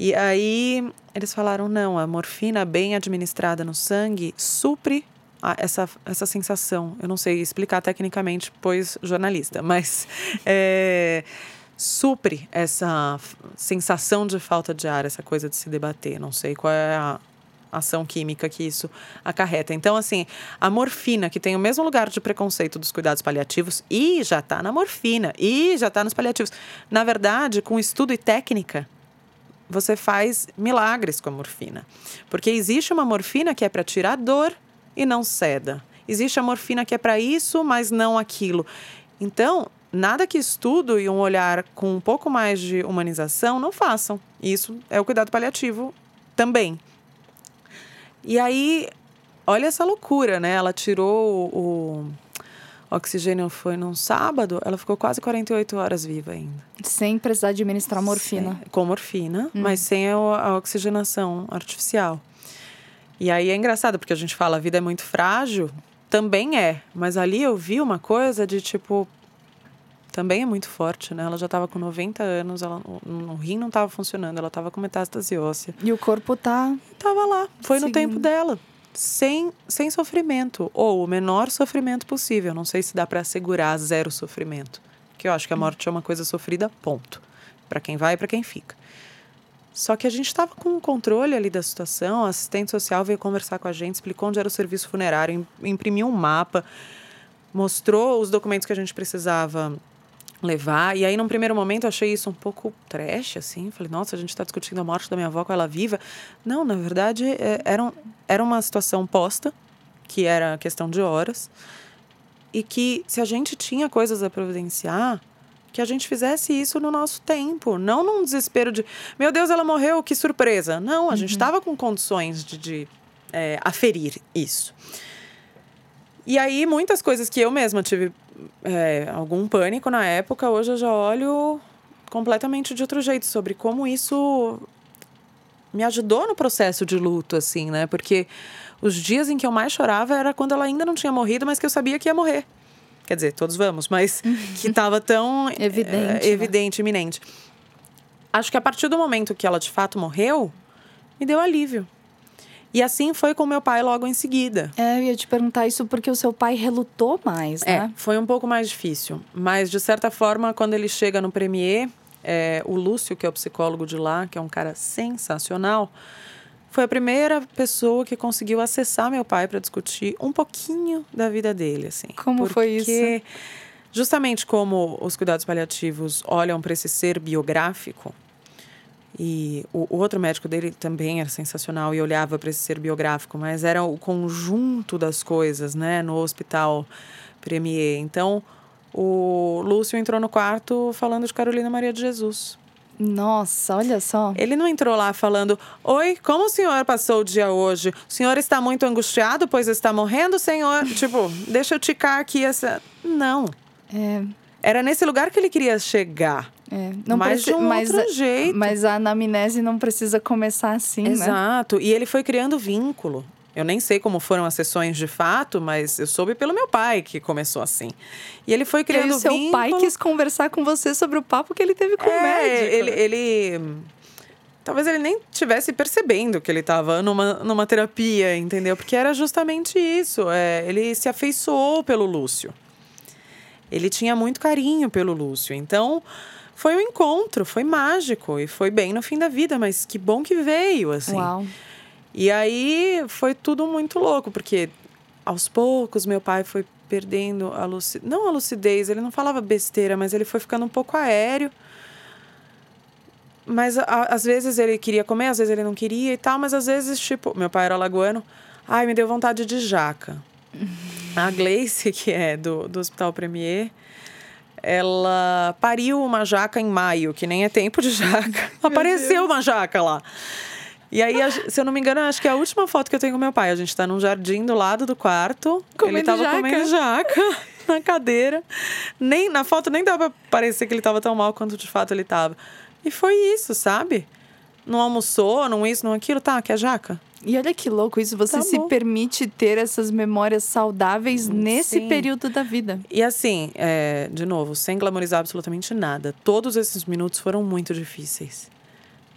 E aí eles falaram: não, a morfina bem administrada no sangue supre essa, essa sensação. Eu não sei explicar tecnicamente, pois jornalista, mas é, supre essa sensação de falta de ar, essa coisa de se debater. Não sei qual é a ação química que isso acarreta. Então, assim, a morfina, que tem o mesmo lugar de preconceito dos cuidados paliativos, e já está na morfina, e já está nos paliativos. Na verdade, com estudo e técnica, você faz milagres com a morfina. Porque existe uma morfina que é para tirar dor e não ceda. Existe a morfina que é para isso, mas não aquilo. Então, nada que estudo e um olhar com um pouco mais de humanização não façam. Isso é o cuidado paliativo também. E aí, olha essa loucura, né? Ela tirou o, oxigênio foi num sábado, ela ficou quase 48 horas viva ainda. Sem precisar administrar morfina. Sem, com morfina, hum. mas sem a, oxigenação artificial. E aí é engraçado, porque a gente fala a vida é muito frágil, também é. Mas ali eu vi uma coisa de tipo. Também é muito forte, né? Ela já estava com 90 anos, ela, o, o rim não estava funcionando, ela estava com metástase óssea. E o corpo tá. Tava lá, foi seguindo. no tempo dela sem, sem sofrimento, ou o menor sofrimento possível. Não sei se dá para assegurar zero sofrimento, que eu acho que a morte é uma coisa sofrida, ponto. Para quem vai e para quem fica. Só que a gente estava com o controle ali da situação, a assistente social veio conversar com a gente, explicou onde era o serviço funerário, imprimiu um mapa, mostrou os documentos que a gente precisava levar. E aí, num primeiro momento, eu achei isso um pouco trash, assim. Falei, nossa, a gente está discutindo a morte da minha avó com ela viva. Não, na verdade, é, era, era uma situação posta, que era questão de horas. E que, se a gente tinha coisas a providenciar, que a gente fizesse isso no nosso tempo. Não num desespero de, meu Deus, ela morreu, que surpresa. Não, a uhum. gente estava com condições de, de é, aferir isso. E aí, muitas coisas que eu mesma tive é, algum pânico na época, hoje eu já olho completamente de outro jeito sobre como isso me ajudou no processo de luto, assim, né? Porque os dias em que eu mais chorava era quando ela ainda não tinha morrido, mas que eu sabia que ia morrer. Quer dizer, todos vamos, mas que estava tão evidente, é, né? evidente, iminente. Acho que a partir do momento que ela de fato morreu, me deu alívio. E assim foi com meu pai logo em seguida. É, eu ia te perguntar isso porque o seu pai relutou mais, é, né? É, foi um pouco mais difícil. Mas, de certa forma, quando ele chega no Premier, é, o Lúcio, que é o psicólogo de lá, que é um cara sensacional, foi a primeira pessoa que conseguiu acessar meu pai para discutir um pouquinho da vida dele, assim. Como porque, foi isso? Justamente como os cuidados paliativos olham para esse ser biográfico, e o, outro médico dele também era sensacional e olhava para esse ser biográfico, mas era o conjunto das coisas, né, no hospital Premier. Então, o Lúcio entrou no quarto falando de Carolina Maria de Jesus. Nossa, olha só. Ele não entrou lá falando: Oi, como o senhor passou o dia hoje? O senhor está muito angustiado, pois está morrendo, senhor? tipo, deixa eu ticar aqui essa. Não. É. Era nesse lugar que ele queria chegar. É, não mas de um mas, outro jeito. Mas a anamnese não precisa começar assim, Exato. né? Exato. E ele foi criando vínculo. Eu nem sei como foram as sessões de fato, mas eu soube pelo meu pai que começou assim. E ele foi criando e seu vínculo. pai quis conversar com você sobre o papo que ele teve com é, o médico. Ele, ele talvez ele nem tivesse percebendo que ele estava numa, numa terapia, entendeu? Porque era justamente isso. É, ele se afeiçoou pelo Lúcio. Ele tinha muito carinho pelo Lúcio. Então, foi um encontro, foi mágico e foi bem no fim da vida, mas que bom que veio, assim. Uau. E aí foi tudo muito louco, porque aos poucos meu pai foi perdendo a lucidez, não a lucidez, ele não falava besteira, mas ele foi ficando um pouco aéreo. Mas a, às vezes ele queria comer, às vezes ele não queria e tal, mas às vezes, tipo, meu pai era lagoano, ai, me deu vontade de jaca. A Gleice, que é do, do Hospital Premier, ela pariu uma jaca em maio, que nem é tempo de jaca. Apareceu uma jaca lá. E aí, se eu não me engano, acho que é a última foto que eu tenho com meu pai. A gente tá num jardim do lado do quarto. Comendo ele tava jaca. comendo jaca na cadeira. Nem, na foto nem dava pra parecer que ele tava tão mal quanto de fato ele tava. E foi isso, sabe? Não almoçou, não isso, não aquilo. Tá, quer jaca? E olha que louco isso, você tá se permite ter essas memórias saudáveis nesse Sim. período da vida. E assim, é, de novo, sem glamorizar absolutamente nada, todos esses minutos foram muito difíceis.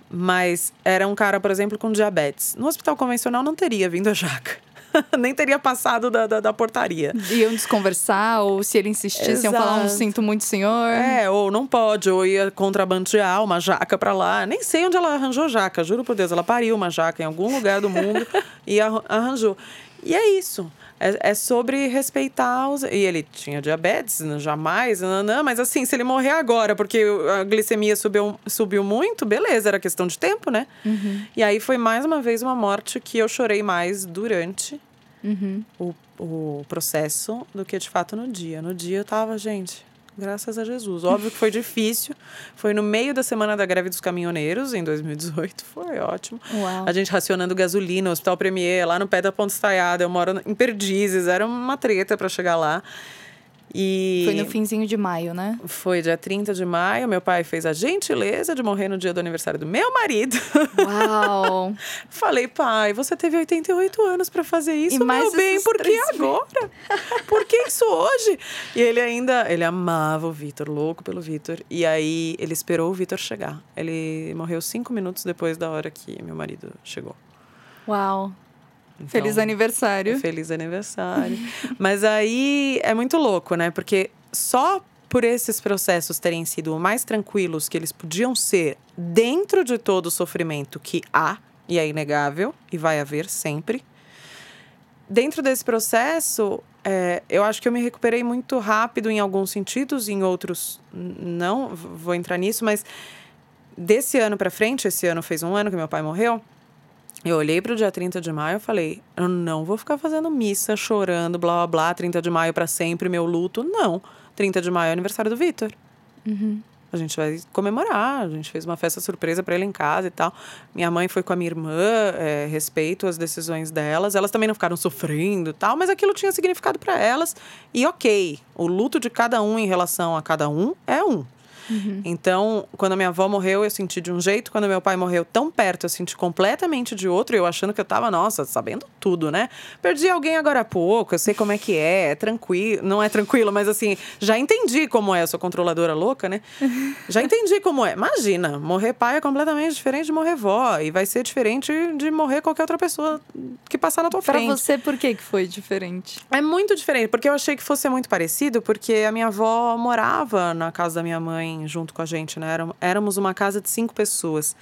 Mas era um cara, por exemplo, com diabetes. No hospital convencional não teria vindo a jaca. nem teria passado da, da, da, portaria. Iam desconversar, ou se ele insistisse, Exato. iam falar um sinto muito, senhor. É, ou não pode, ou ia contrabandear uma jaca para lá. Nem sei onde ela arranjou jaca, juro por Deus. Ela pariu uma jaca em algum lugar do mundo e arranjou. E é isso. É, é, sobre respeitar os. E ele tinha diabetes, jamais, não, não, mas assim, se ele morrer agora porque a glicemia subiu, subiu muito, beleza, era questão de tempo, né? Uhum. E aí foi mais uma vez uma morte que eu chorei mais durante uhum. o, o processo do que de fato no dia. No dia eu tava, gente, Graças a Jesus. Óbvio que foi difícil. Foi no meio da semana da greve dos caminhoneiros, em 2018. Foi ótimo. Uau. A gente racionando gasolina, Hospital Premier, lá no pé da Ponta Estaiada. Eu moro em Perdizes. Era uma treta para chegar lá. E Foi no finzinho de maio, né? Foi dia 30 de maio. Meu pai fez a gentileza de morrer no dia do aniversário do meu marido. Uau! Falei, pai, você teve 88 anos para fazer isso, E meu bem, por que agora? por que isso hoje? E ele ainda, ele amava o Vitor, louco pelo Vitor. E aí ele esperou o Vitor chegar. Ele morreu cinco minutos depois da hora que meu marido chegou. Uau! Então, Feliz aniversário. Feliz aniversário. Mas aí é muito louco, né? Porque só por esses processos terem sido mais tranquilos que eles podiam ser dentro de todo o sofrimento que há, e é inegável, e vai haver sempre. Dentro desse processo, é, eu acho que eu me recuperei muito rápido em alguns sentidos, em outros não, vou entrar nisso, mas desse ano para frente, esse ano fez um ano que meu pai morreu, eu olhei para o dia 30 de maio e falei: eu não vou ficar fazendo missa, chorando, blá blá blá, 30 de maio para sempre, meu luto. Não. 30 de maio é aniversário do Vitor. A gente vai comemorar, a gente fez uma festa surpresa para ele em casa e tal. Minha mãe foi com a minha irmã, é, respeito as decisões delas. Elas também não ficaram sofrendo e tal, mas aquilo tinha significado para elas. E ok, o luto de cada um em relação a cada um é um. Então, quando a minha avó morreu, eu senti de um jeito. Quando meu pai morreu tão perto, eu senti completamente de outro. Eu achando que eu tava, nossa, sabendo tudo, né? Perdi alguém agora há pouco, eu sei como é que é, é tranquilo. Não é tranquilo, mas assim, já entendi como é. Eu sou controladora louca, né? Já entendi como é. Imagina, morrer pai é completamente diferente de morrer vó. E vai ser diferente de morrer qualquer outra pessoa que passar na tua Pra frente. você, por que que foi diferente? É muito diferente, porque eu achei que fosse muito parecido, porque a minha avó morava na casa da minha mãe junto com a gente, né? Éram- Éramos uma casa de cinco pessoas.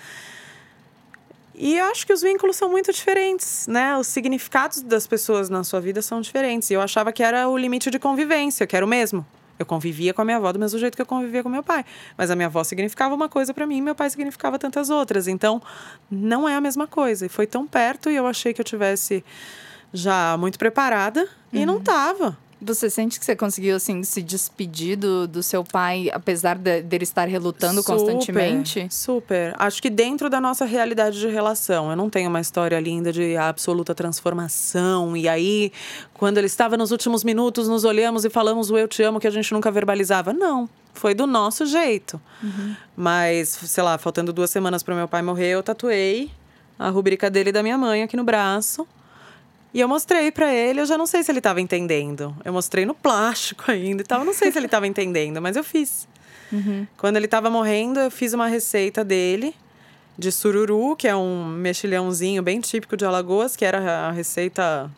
E eu acho que os vínculos são muito diferentes, né? Os significados das pessoas na sua vida são diferentes. E eu achava que era o limite de convivência, que era o mesmo. Eu convivia com a minha avó do mesmo jeito que eu convivia com meu pai. Mas a minha avó significava uma coisa para mim, meu pai significava tantas outras. Então, não é a mesma coisa. E foi tão perto e eu achei que eu tivesse já muito preparada e não tava. Você sente que você conseguiu, assim, se despedir do, do seu pai, apesar de- dele estar relutando Super, constantemente? Super. Acho que dentro da nossa realidade de relação. Eu não tenho uma história linda de absoluta transformação. E aí, quando ele estava nos últimos minutos, nos olhamos e falamos o eu te amo que a gente nunca verbalizava. Não. Foi do nosso jeito. Mas, sei lá, faltando duas semanas para meu pai morrer, eu tatuei a rubrica dele e da minha mãe aqui no braço. E eu mostrei pra ele, eu já não sei se ele tava entendendo. Eu mostrei no plástico ainda e tal, eu não sei se ele tava entendendo, mas eu fiz. Quando ele tava morrendo, eu fiz uma receita dele de sururu, que é um mexilhãozinho bem típico de Alagoas, que era a receita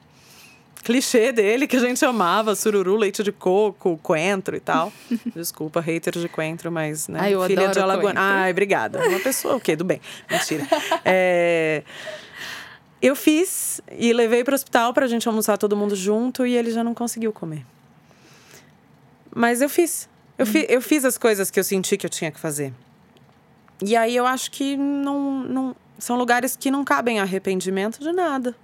clichê dele, que a gente amava, sururu, leite de coco, coentro e tal. Desculpa, hater de coentro, mas, né, Ai, filha de Alagoas. Ai, obrigada. Uma pessoa, o quê? Do bem. Mentira. É... Eu fiz e levei para o hospital para a gente almoçar todo mundo junto e ele já não conseguiu comer. Mas eu fiz. Eu, fi, eu fiz as coisas que eu senti que eu tinha que fazer. E aí eu acho que não, não são lugares que não cabem arrependimento de nada.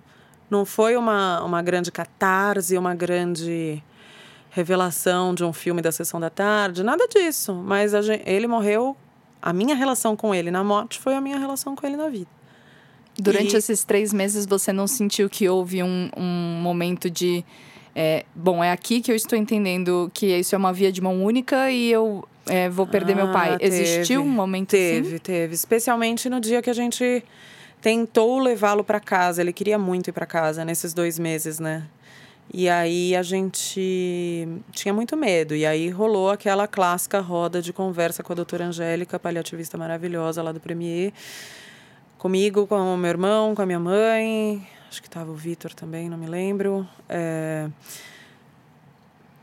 Não foi uma, uma grande catarse, uma grande revelação de um filme da sessão da tarde, nada disso. Mas a gen- ele morreu. A minha relação com ele na morte foi a minha relação com ele na vida. Durante E- esses três meses, você não sentiu que houve um, um momento de. é, bom, é aqui que eu estou entendendo que isso é uma via de mão única e eu é, vou perder meu Ah, pai. teve. Existiu um momento Teve, assim? teve. Especialmente no dia que a gente tentou levá-lo para casa. Ele queria muito ir para casa nesses dois meses, né? E aí a gente tinha muito medo. E aí rolou aquela clássica roda de conversa com a doutora Angélica, paliativista maravilhosa lá do Premier. Comigo, com o meu irmão, com a minha mãe. Acho que tava o Vitor também, não me lembro. É...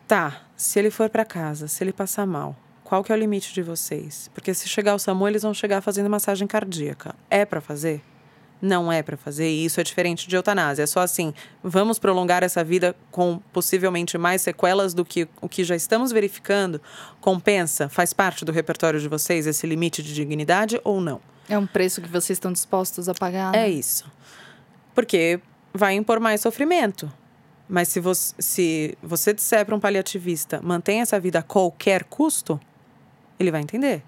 Tá, se ele for para casa, se ele passar mal, qual que é o limite de vocês? Porque se chegar o SAMU, eles vão chegar fazendo massagem cardíaca. É para fazer? Não é para fazer. E isso é diferente de eutanásia. É só assim, vamos prolongar essa vida com possivelmente mais sequelas do que o que já estamos verificando. Compensa? Faz parte do repertório de vocês esse limite de dignidade ou não? É um preço que vocês estão dispostos a pagar? É né? isso. Porque vai impor mais sofrimento. Mas se você, se você disser para um paliativista, mantenha essa vida a qualquer custo, ele vai entender.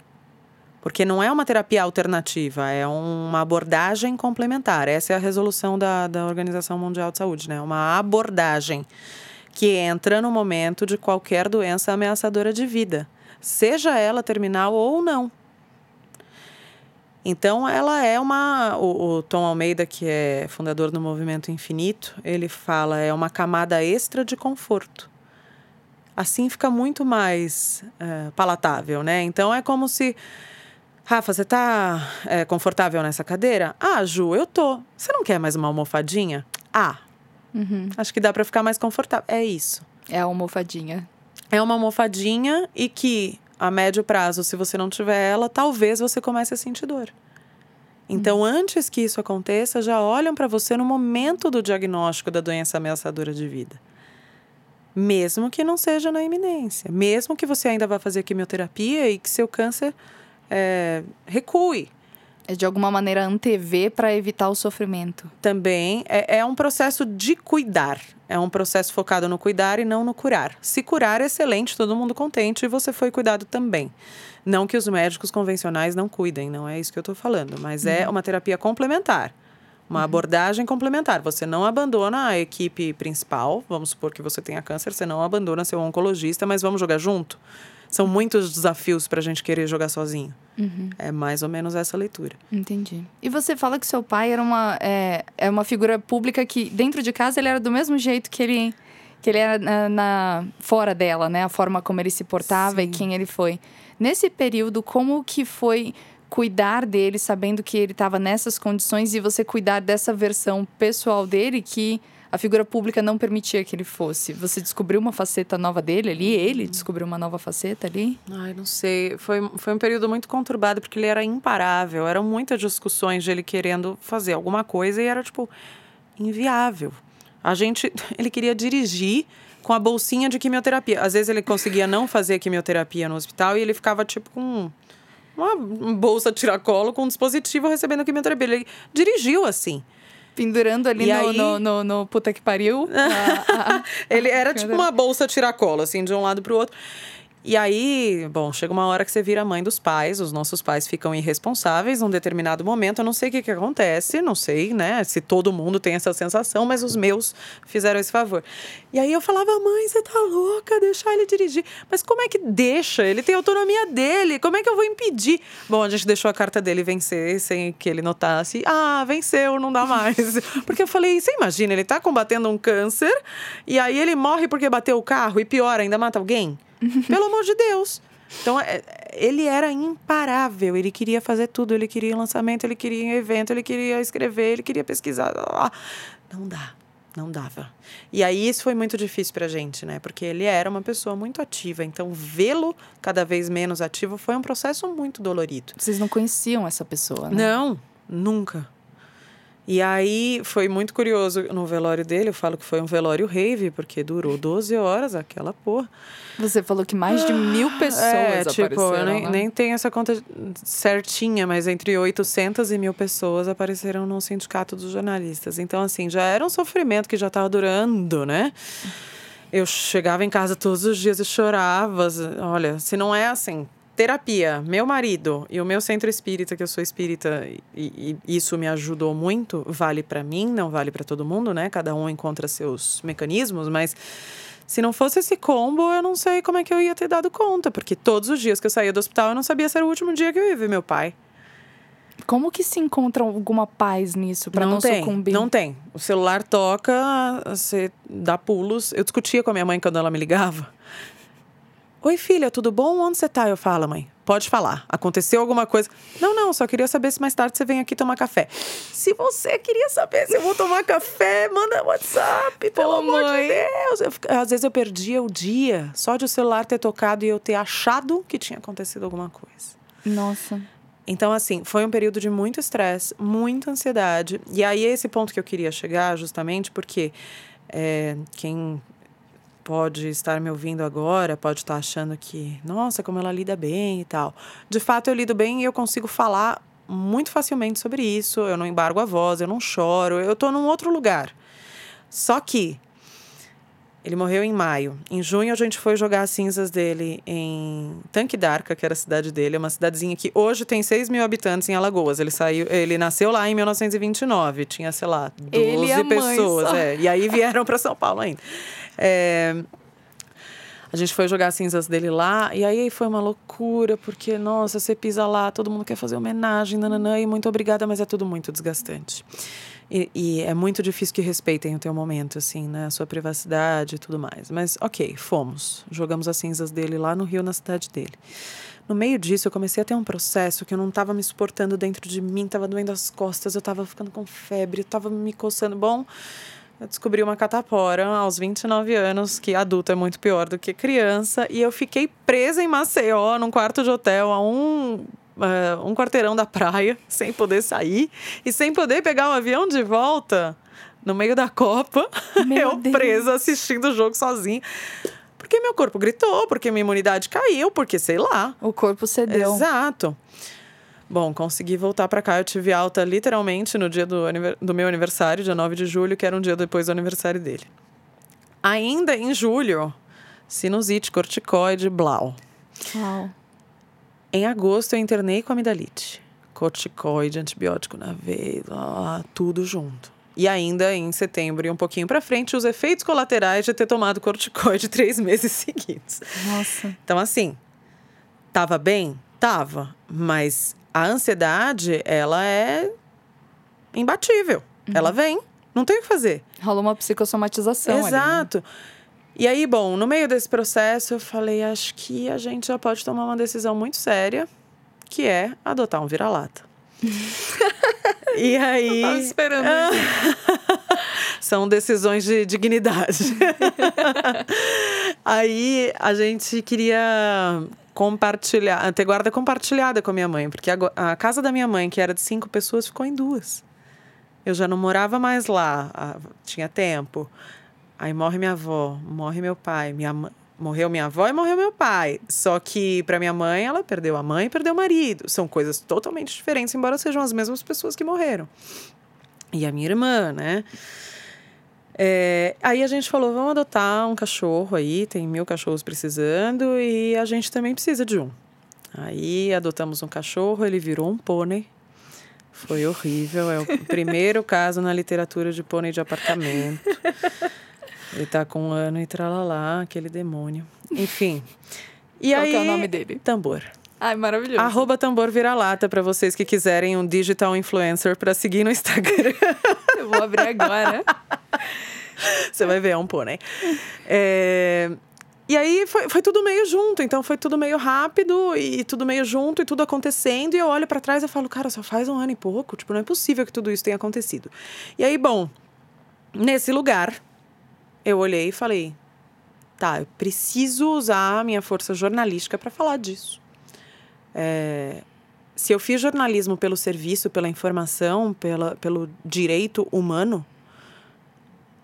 Porque não é uma terapia alternativa, é uma abordagem complementar. Essa é a resolução da, da Organização Mundial de Saúde, né? Uma abordagem que entra no momento de qualquer doença ameaçadora de vida, seja ela terminal ou não. Então, ela é uma. O, o, Tom Almeida, que é fundador do Movimento Infinito, ele fala é uma camada extra de conforto. Assim fica muito mais é, palatável, né? Então, é como se. Rafa, você tá é, confortável nessa cadeira? Ah, Ju, eu tô. Você não quer mais uma almofadinha? Ah, uhum. acho que dá para ficar mais confortável. É isso. É a almofadinha. É uma almofadinha e que a médio prazo, se você não tiver ela, talvez você comece a sentir dor. Então, hum. antes que isso aconteça, já olham para você no momento do diagnóstico da doença ameaçadora de vida. Mesmo que não seja na iminência. Mesmo que você ainda vá fazer quimioterapia e que seu câncer é, recue. É de alguma maneira antever para evitar o sofrimento. Também é, é um processo de cuidar. É um processo focado no cuidar e não no curar. Se curar, é excelente, todo mundo contente e você foi cuidado também. Não que os médicos convencionais não cuidem, não é isso que eu estou falando, mas é uhum. é uma terapia complementar. Uma uhum. abordagem complementar. Você não abandona a equipe principal, vamos supor que você tenha câncer, você não abandona seu oncologista, mas vamos jogar junto? São muitos desafios para a gente querer jogar sozinho. Uhum. É mais ou menos essa leitura. Entendi. E você fala que seu pai era uma, é, é uma figura pública que, dentro de casa, ele era do mesmo jeito que ele, que ele era na, na fora dela, né? A forma como ele se portava Sim. e quem ele foi. Nesse período, como que foi cuidar dele, sabendo que ele estava nessas condições e você cuidar dessa versão pessoal dele que a figura pública não permitia que ele fosse. Você descobriu uma faceta nova dele ali? Ele descobriu uma nova faceta ali? Ai, não sei. Foi, foi um período muito conturbado porque ele era imparável. Eram muitas discussões de ele querendo fazer alguma coisa e era, tipo, inviável. A gente. Ele queria dirigir com a bolsinha de quimioterapia. Às vezes ele conseguia não fazer quimioterapia no hospital e ele ficava, tipo, com uma bolsa tiracolo com um dispositivo recebendo quimioterapia. Ele dirigiu assim pendurando ali no, aí... no, no, no, puta que pariu. a, a, ele era tipo uma bolsa tiracolo, assim, de um lado pro outro. E aí, bom, chega uma hora que você vira mãe dos pais, os nossos pais ficam irresponsáveis num determinado momento. Eu não sei o que, que acontece, não sei, né, se todo mundo tem essa sensação, mas os meus fizeram esse favor. E aí eu falava, mãe, você tá louca, deixar ele dirigir. Mas como é que deixa? Ele tem autonomia dele, como é que eu vou impedir? Bom, a gente deixou a carta dele vencer sem que ele notasse. Ah, venceu, não dá mais. Porque eu falei, você imagina, ele tá combatendo um câncer e aí ele morre porque bateu o carro e pior, ainda mata alguém? Pelo amor de Deus. Então, é, ele era imparável, ele queria fazer tudo, ele queria lançamento, ele queria evento, ele queria escrever, ele queria pesquisar. Não dá, não dava. E aí isso foi muito difícil pra gente, né? Porque ele era uma pessoa muito ativa, então vê-lo cada vez menos ativo foi um processo muito dolorido. Vocês não conheciam essa pessoa, né? Não, nunca. E aí foi muito curioso no velório dele, eu falo que foi um velório rave, porque durou 12 horas aquela porra. Você falou que mais de mil ah, pessoas é, tipo, eu nem, né? nem tenho essa conta certinha, mas entre 800 e mil pessoas apareceram no sindicato dos jornalistas. Então, assim, já era um sofrimento que já estava durando, né? Eu chegava em casa todos os dias e chorava. Olha, se não é assim, terapia, meu marido e o meu centro espírita, que eu sou espírita e, e isso me ajudou muito, vale para mim, não vale para todo mundo, né? Cada um encontra seus mecanismos, mas se não fosse esse combo, eu não sei como é que eu ia ter dado conta, porque todos os dias que eu saía do hospital, eu não sabia se era o último dia que eu ia ver meu pai. Como que se encontra alguma paz nisso para não, não tem, sucumbir? Não tem. O celular toca, você dá pulos. Eu discutia com a minha mãe quando ela me ligava. Oi, filha, tudo bom? Onde você tá? Eu falo, mãe. Pode falar. Aconteceu alguma coisa? Não, não, só queria saber se mais tarde você vem aqui tomar café. Se você queria saber se eu vou tomar café, manda WhatsApp, pelo Pô, amor mãe. de Deus. Eu, às vezes eu perdia o dia só de o celular ter tocado e eu ter achado que tinha acontecido alguma coisa. Nossa. Então, assim, foi um período de muito estresse, muita ansiedade. E aí, esse ponto que eu queria chegar, justamente porque é, quem pode estar me ouvindo agora, pode estar achando que, nossa, como ela lida bem e tal. De fato, eu lido bem e eu consigo falar muito facilmente sobre isso. Eu não embargo a voz, eu não choro, eu estou num outro lugar. Só que Ele morreu em maio. Em junho, a gente foi jogar as cinzas dele em Tanque d'Arca, que era a cidade dele. É uma cidadezinha que hoje tem 6 mil habitantes em Alagoas. Ele saiu, ele nasceu lá em 1929. Tinha, sei lá, 12 pessoas. É, e aí vieram para São Paulo ainda. É, a gente foi jogar as cinzas dele lá, e aí foi uma loucura, porque, nossa, você pisa lá, todo mundo quer fazer homenagem, nananã, e muito obrigada, mas é tudo muito desgastante. E, e, é muito difícil que respeitem o teu momento, assim, né? A sua privacidade e tudo mais. Mas, ok, fomos. Jogamos as cinzas dele lá no Rio, na cidade dele. No meio disso, eu comecei a ter um processo que eu não estava me suportando dentro de mim, estava doendo as costas, eu estava ficando com febre, estava me coçando. Bom, eu descobri uma catapora aos 29 anos, que adulto é muito pior do que criança, e eu fiquei presa em Maceió, num quarto de hotel, a um uh, um quarteirão da praia, sem poder sair e sem poder pegar o avião de volta no meio da Copa, meu eu Deus. presa assistindo o jogo sozinha. Porque meu corpo gritou, porque minha imunidade caiu, porque sei lá. O corpo cedeu. Exato. Bom, consegui voltar para cá. Eu tive alta literalmente no dia do, do meu aniversário, dia 9 de julho, que era um dia depois do aniversário dele. Ainda em julho, sinusite, corticoide, blau. Uau. Em agosto eu internei com amidalite, corticoide, antibiótico na veia, tudo junto. E ainda em setembro e um pouquinho para frente, os efeitos colaterais de ter tomado corticoide três meses seguidos. Nossa. Então, assim, tava bem? Tava. Mas a ansiedade, ela é imbatível. Uhum. Ela vem, não tem o que fazer. Rolou uma psicossomatização. Exato. Ali, né? E aí, bom, no meio desse processo, eu falei: acho que a gente já pode tomar uma decisão muito séria, que é adotar um vira-lata. e aí. Eu tava esperando São decisões de dignidade. aí a gente queria compartilhar, ter guarda compartilhada com a minha mãe, porque a, a casa da minha mãe, que era de cinco pessoas, ficou em duas. Eu já não morava mais lá, tinha tempo. Aí morre minha avó, morre meu pai, minha morreu minha avó e morreu meu pai. Só que para minha mãe, ela perdeu a mãe e perdeu o marido. São coisas totalmente diferentes, embora sejam as mesmas pessoas que morreram. E a minha irmã, né? É, aí a gente falou, vamos adotar um cachorro aí, tem mil cachorros precisando e a gente também precisa de um. Aí adotamos um cachorro, ele virou um pônei. Foi horrível, é o primeiro caso na literatura de pônei de apartamento. Ele tá com um ano e tralalá, aquele demônio. Enfim. E Qual aí, é o nome dele? Tambor. Ai, maravilhoso. Arroba tambor vira-lata para vocês que quiserem um digital influencer para seguir no Instagram. Eu vou abrir agora. Você vai ver, é um pônei. É... E aí foi, foi tudo meio junto, então foi tudo meio rápido e tudo meio junto e tudo acontecendo. E eu olho para trás e falo, cara, só faz um ano e pouco, tipo, não é possível que tudo isso tenha acontecido. E aí, bom, nesse lugar, eu olhei e falei: tá, eu preciso usar a minha força jornalística para falar disso. É, se eu fiz jornalismo pelo serviço, pela informação, pela, pelo direito humano,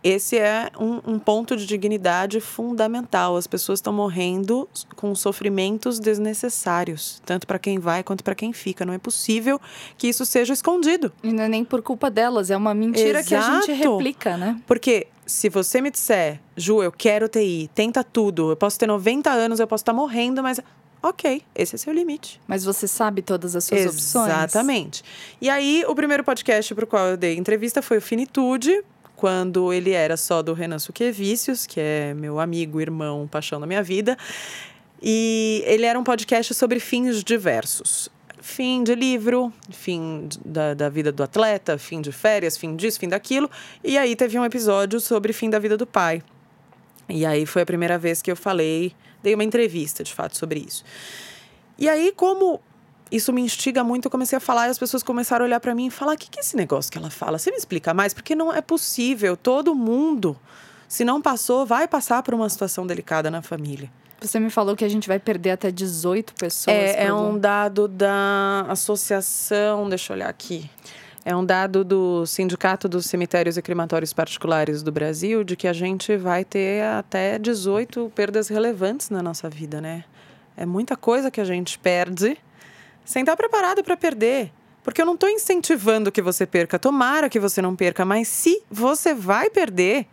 esse é um, um, ponto de dignidade fundamental. As pessoas estão morrendo com sofrimentos desnecessários, tanto para quem vai quanto para quem fica. Não é possível que isso seja escondido. E não é nem por culpa delas, é uma mentira Exato. que a gente replica, né? Porque se você me disser, Ju, eu quero TI, tenta tudo, eu posso ter 90 anos, eu posso estar morrendo, mas ok, esse é seu limite. Mas você sabe todas as suas Exatamente. opções. Exatamente. E aí, o primeiro podcast para o qual eu dei entrevista foi o Finitude, quando ele era só do Renan Suquevicius, que é meu amigo, irmão, paixão da minha vida. E ele era um podcast sobre fins diversos. Fim de livro, fim da, da vida do atleta, fim de férias, fim disso, fim daquilo. E aí teve um episódio sobre fim da vida do pai. E aí foi a primeira vez que eu falei, dei uma entrevista de fato sobre isso. E aí, como isso me instiga muito. Eu comecei a falar e as pessoas começaram a olhar para mim e falar: o que, que é esse negócio que ela fala? Você me explica mais? Porque não é possível. Todo mundo, se não passou, vai passar por uma situação delicada na família. Você me falou que a gente vai perder até 18 pessoas. É, é um dado da associação, deixa eu olhar aqui. É um dado do Sindicato dos Cemitérios e Crematórios Particulares do Brasil de que a gente vai ter até 18 perdas relevantes na nossa vida, né? É muita coisa que a gente perde sem estar preparado para perder. Porque eu não estou incentivando que você perca. Tomara que você não perca, mas se você vai perder,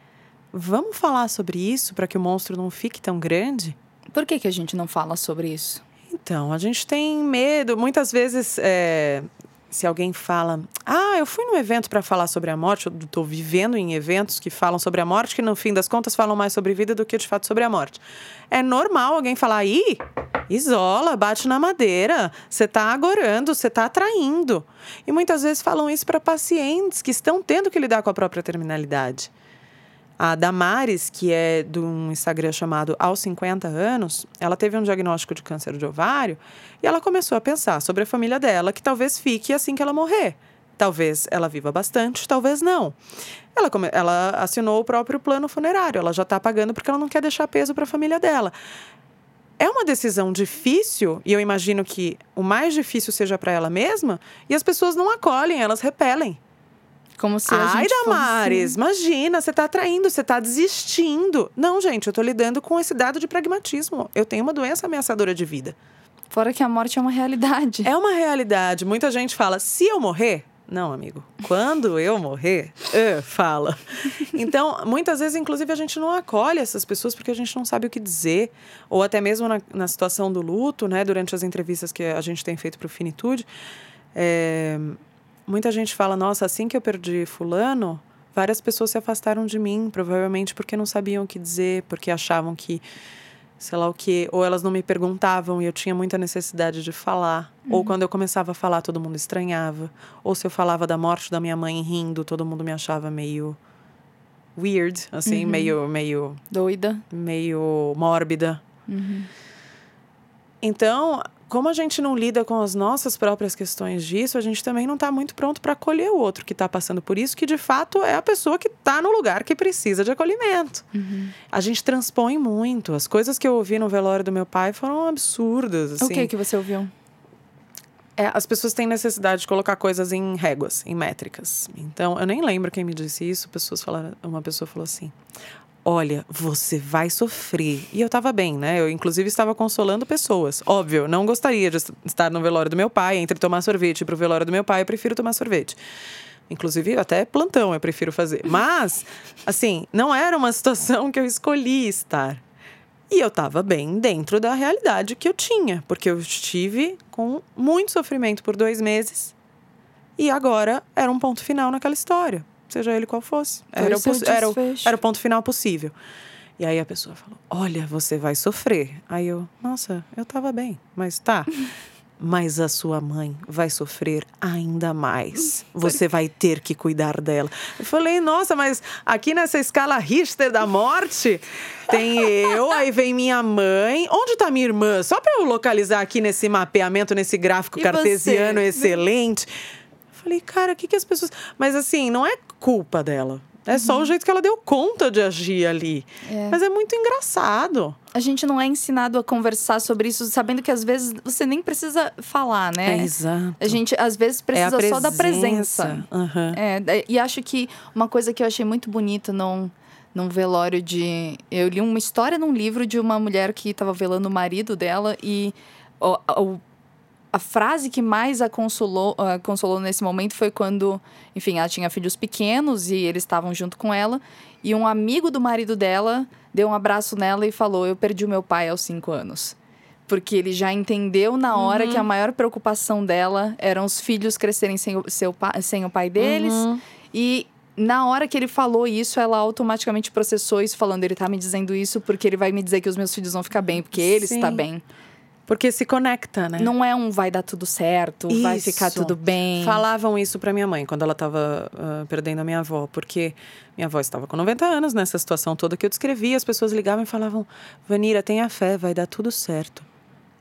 vamos falar sobre isso para que o monstro não fique tão grande? Por que, que a gente não fala sobre isso? Então, a gente tem medo. Muitas vezes, é, se alguém fala, ah, eu fui num evento para falar sobre a morte, eu estou vivendo em eventos que falam sobre a morte, que no fim das contas falam mais sobre vida do que de fato sobre a morte. É normal alguém falar, ih, isola, bate na madeira, você está agorando, você está atraindo. E muitas vezes falam isso para pacientes que estão tendo que lidar com a própria terminalidade. A Damares, que é de um Instagram chamado Aos 50 Anos, ela teve um diagnóstico de câncer de ovário e ela começou a pensar sobre a família dela, que talvez fique assim que ela morrer. Talvez ela viva bastante, talvez não. Ela, ela assinou o próprio plano funerário, ela já está pagando porque ela não quer deixar peso para a família dela. É uma decisão difícil, e eu imagino que o mais difícil seja para ela mesma, e as pessoas não acolhem, elas repelem. Como se Ai, Damares, fosse... imagina, você tá atraindo, você tá desistindo. Não, gente, eu tô lidando com esse dado de pragmatismo. Eu tenho uma doença ameaçadora de vida. Fora que a morte é uma realidade. É uma realidade. Muita gente fala, se eu morrer. Não, amigo. Quando eu morrer, uh, fala. Então, muitas vezes, inclusive, a gente não acolhe essas pessoas porque a gente não sabe o que dizer. Ou até mesmo na, na situação do luto, né? Durante as entrevistas que a gente tem feito para o Finitude. É, muita gente fala: nossa, assim que eu perdi Fulano, várias pessoas se afastaram de mim, provavelmente porque não sabiam o que dizer, porque achavam que, sei lá o que, ou elas não me perguntavam e eu tinha muita necessidade de falar. Uhum. Ou quando eu começava a falar, todo mundo estranhava. Ou se eu falava da morte da minha mãe rindo, todo mundo me achava meio weird, assim, uhum. meio, meio. Doida. Meio mórbida. Uhum. Então, como a gente não lida com as nossas próprias questões disso, a gente também não está muito pronto para acolher o outro que está passando por isso, que de fato é a pessoa que está no lugar que precisa de acolhimento. Uhum. A gente transpõe muito. As coisas que eu ouvi no velório do meu pai foram absurdas. Assim. O que que você ouviu? É, as pessoas têm necessidade de colocar coisas em réguas, em métricas. Então, eu nem lembro quem me disse isso. Pessoas falaram, uma pessoa falou assim: olha, você vai sofrer. E eu estava bem, né? Eu, inclusive, estava consolando pessoas. Óbvio, não gostaria de estar no velório do meu pai. Entre tomar sorvete para o velório do meu pai, eu prefiro tomar sorvete. Inclusive, até plantão eu prefiro fazer. Mas, assim, não era uma situação que eu escolhi estar. E eu estava bem dentro da realidade que eu tinha, porque eu estive com muito sofrimento por dois meses. E agora era um ponto final naquela história seja ele qual fosse. Era o, era, o, era o ponto final possível. E aí a pessoa falou: Olha, você vai sofrer. Aí eu, nossa, eu tava bem, mas tá. Mas a sua mãe vai sofrer ainda mais. Você vai ter que cuidar dela. Eu falei, nossa, mas aqui nessa escala Richter da morte, tem eu, aí vem minha mãe. Onde tá minha irmã? Só para eu localizar aqui nesse mapeamento, nesse gráfico E cartesiano você? excelente. Falei, cara, o que, que as pessoas. Mas assim, não é culpa dela. É só o jeito que ela deu conta de agir ali. É. Mas é muito engraçado. A gente não é ensinado a conversar sobre isso, sabendo que às vezes você nem precisa falar, né? exato. A gente às vezes precisa é só da presença. Aham. É, e acho que uma coisa que eu achei muito bonita num, num velório de. Eu li uma história num livro de uma mulher que estava velando o marido dela e o, o- a frase que mais a consolou, a consolou nesse momento foi quando, enfim, ela tinha filhos pequenos e eles estavam junto com ela. E um amigo do marido dela deu um abraço nela e falou: Eu perdi o meu pai aos cinco anos. Porque ele já entendeu na hora que a maior preocupação dela eram os filhos crescerem sem o, seu, sem o pai deles. Uhum. E na hora que ele falou isso, ela automaticamente processou isso, falando: ele tá me dizendo isso porque ele vai me dizer que os meus filhos vão ficar bem, porque ele Sim. está bem. Porque se conecta, né? Não é um vai dar tudo certo, vai Isso. ficar tudo bem. Falavam isso pra minha mãe quando ela estava perdendo a minha avó, porque minha avó estava com 90 anos nessa situação toda que eu descrevi. As pessoas ligavam e falavam: Vanira, tenha fé, vai dar tudo certo.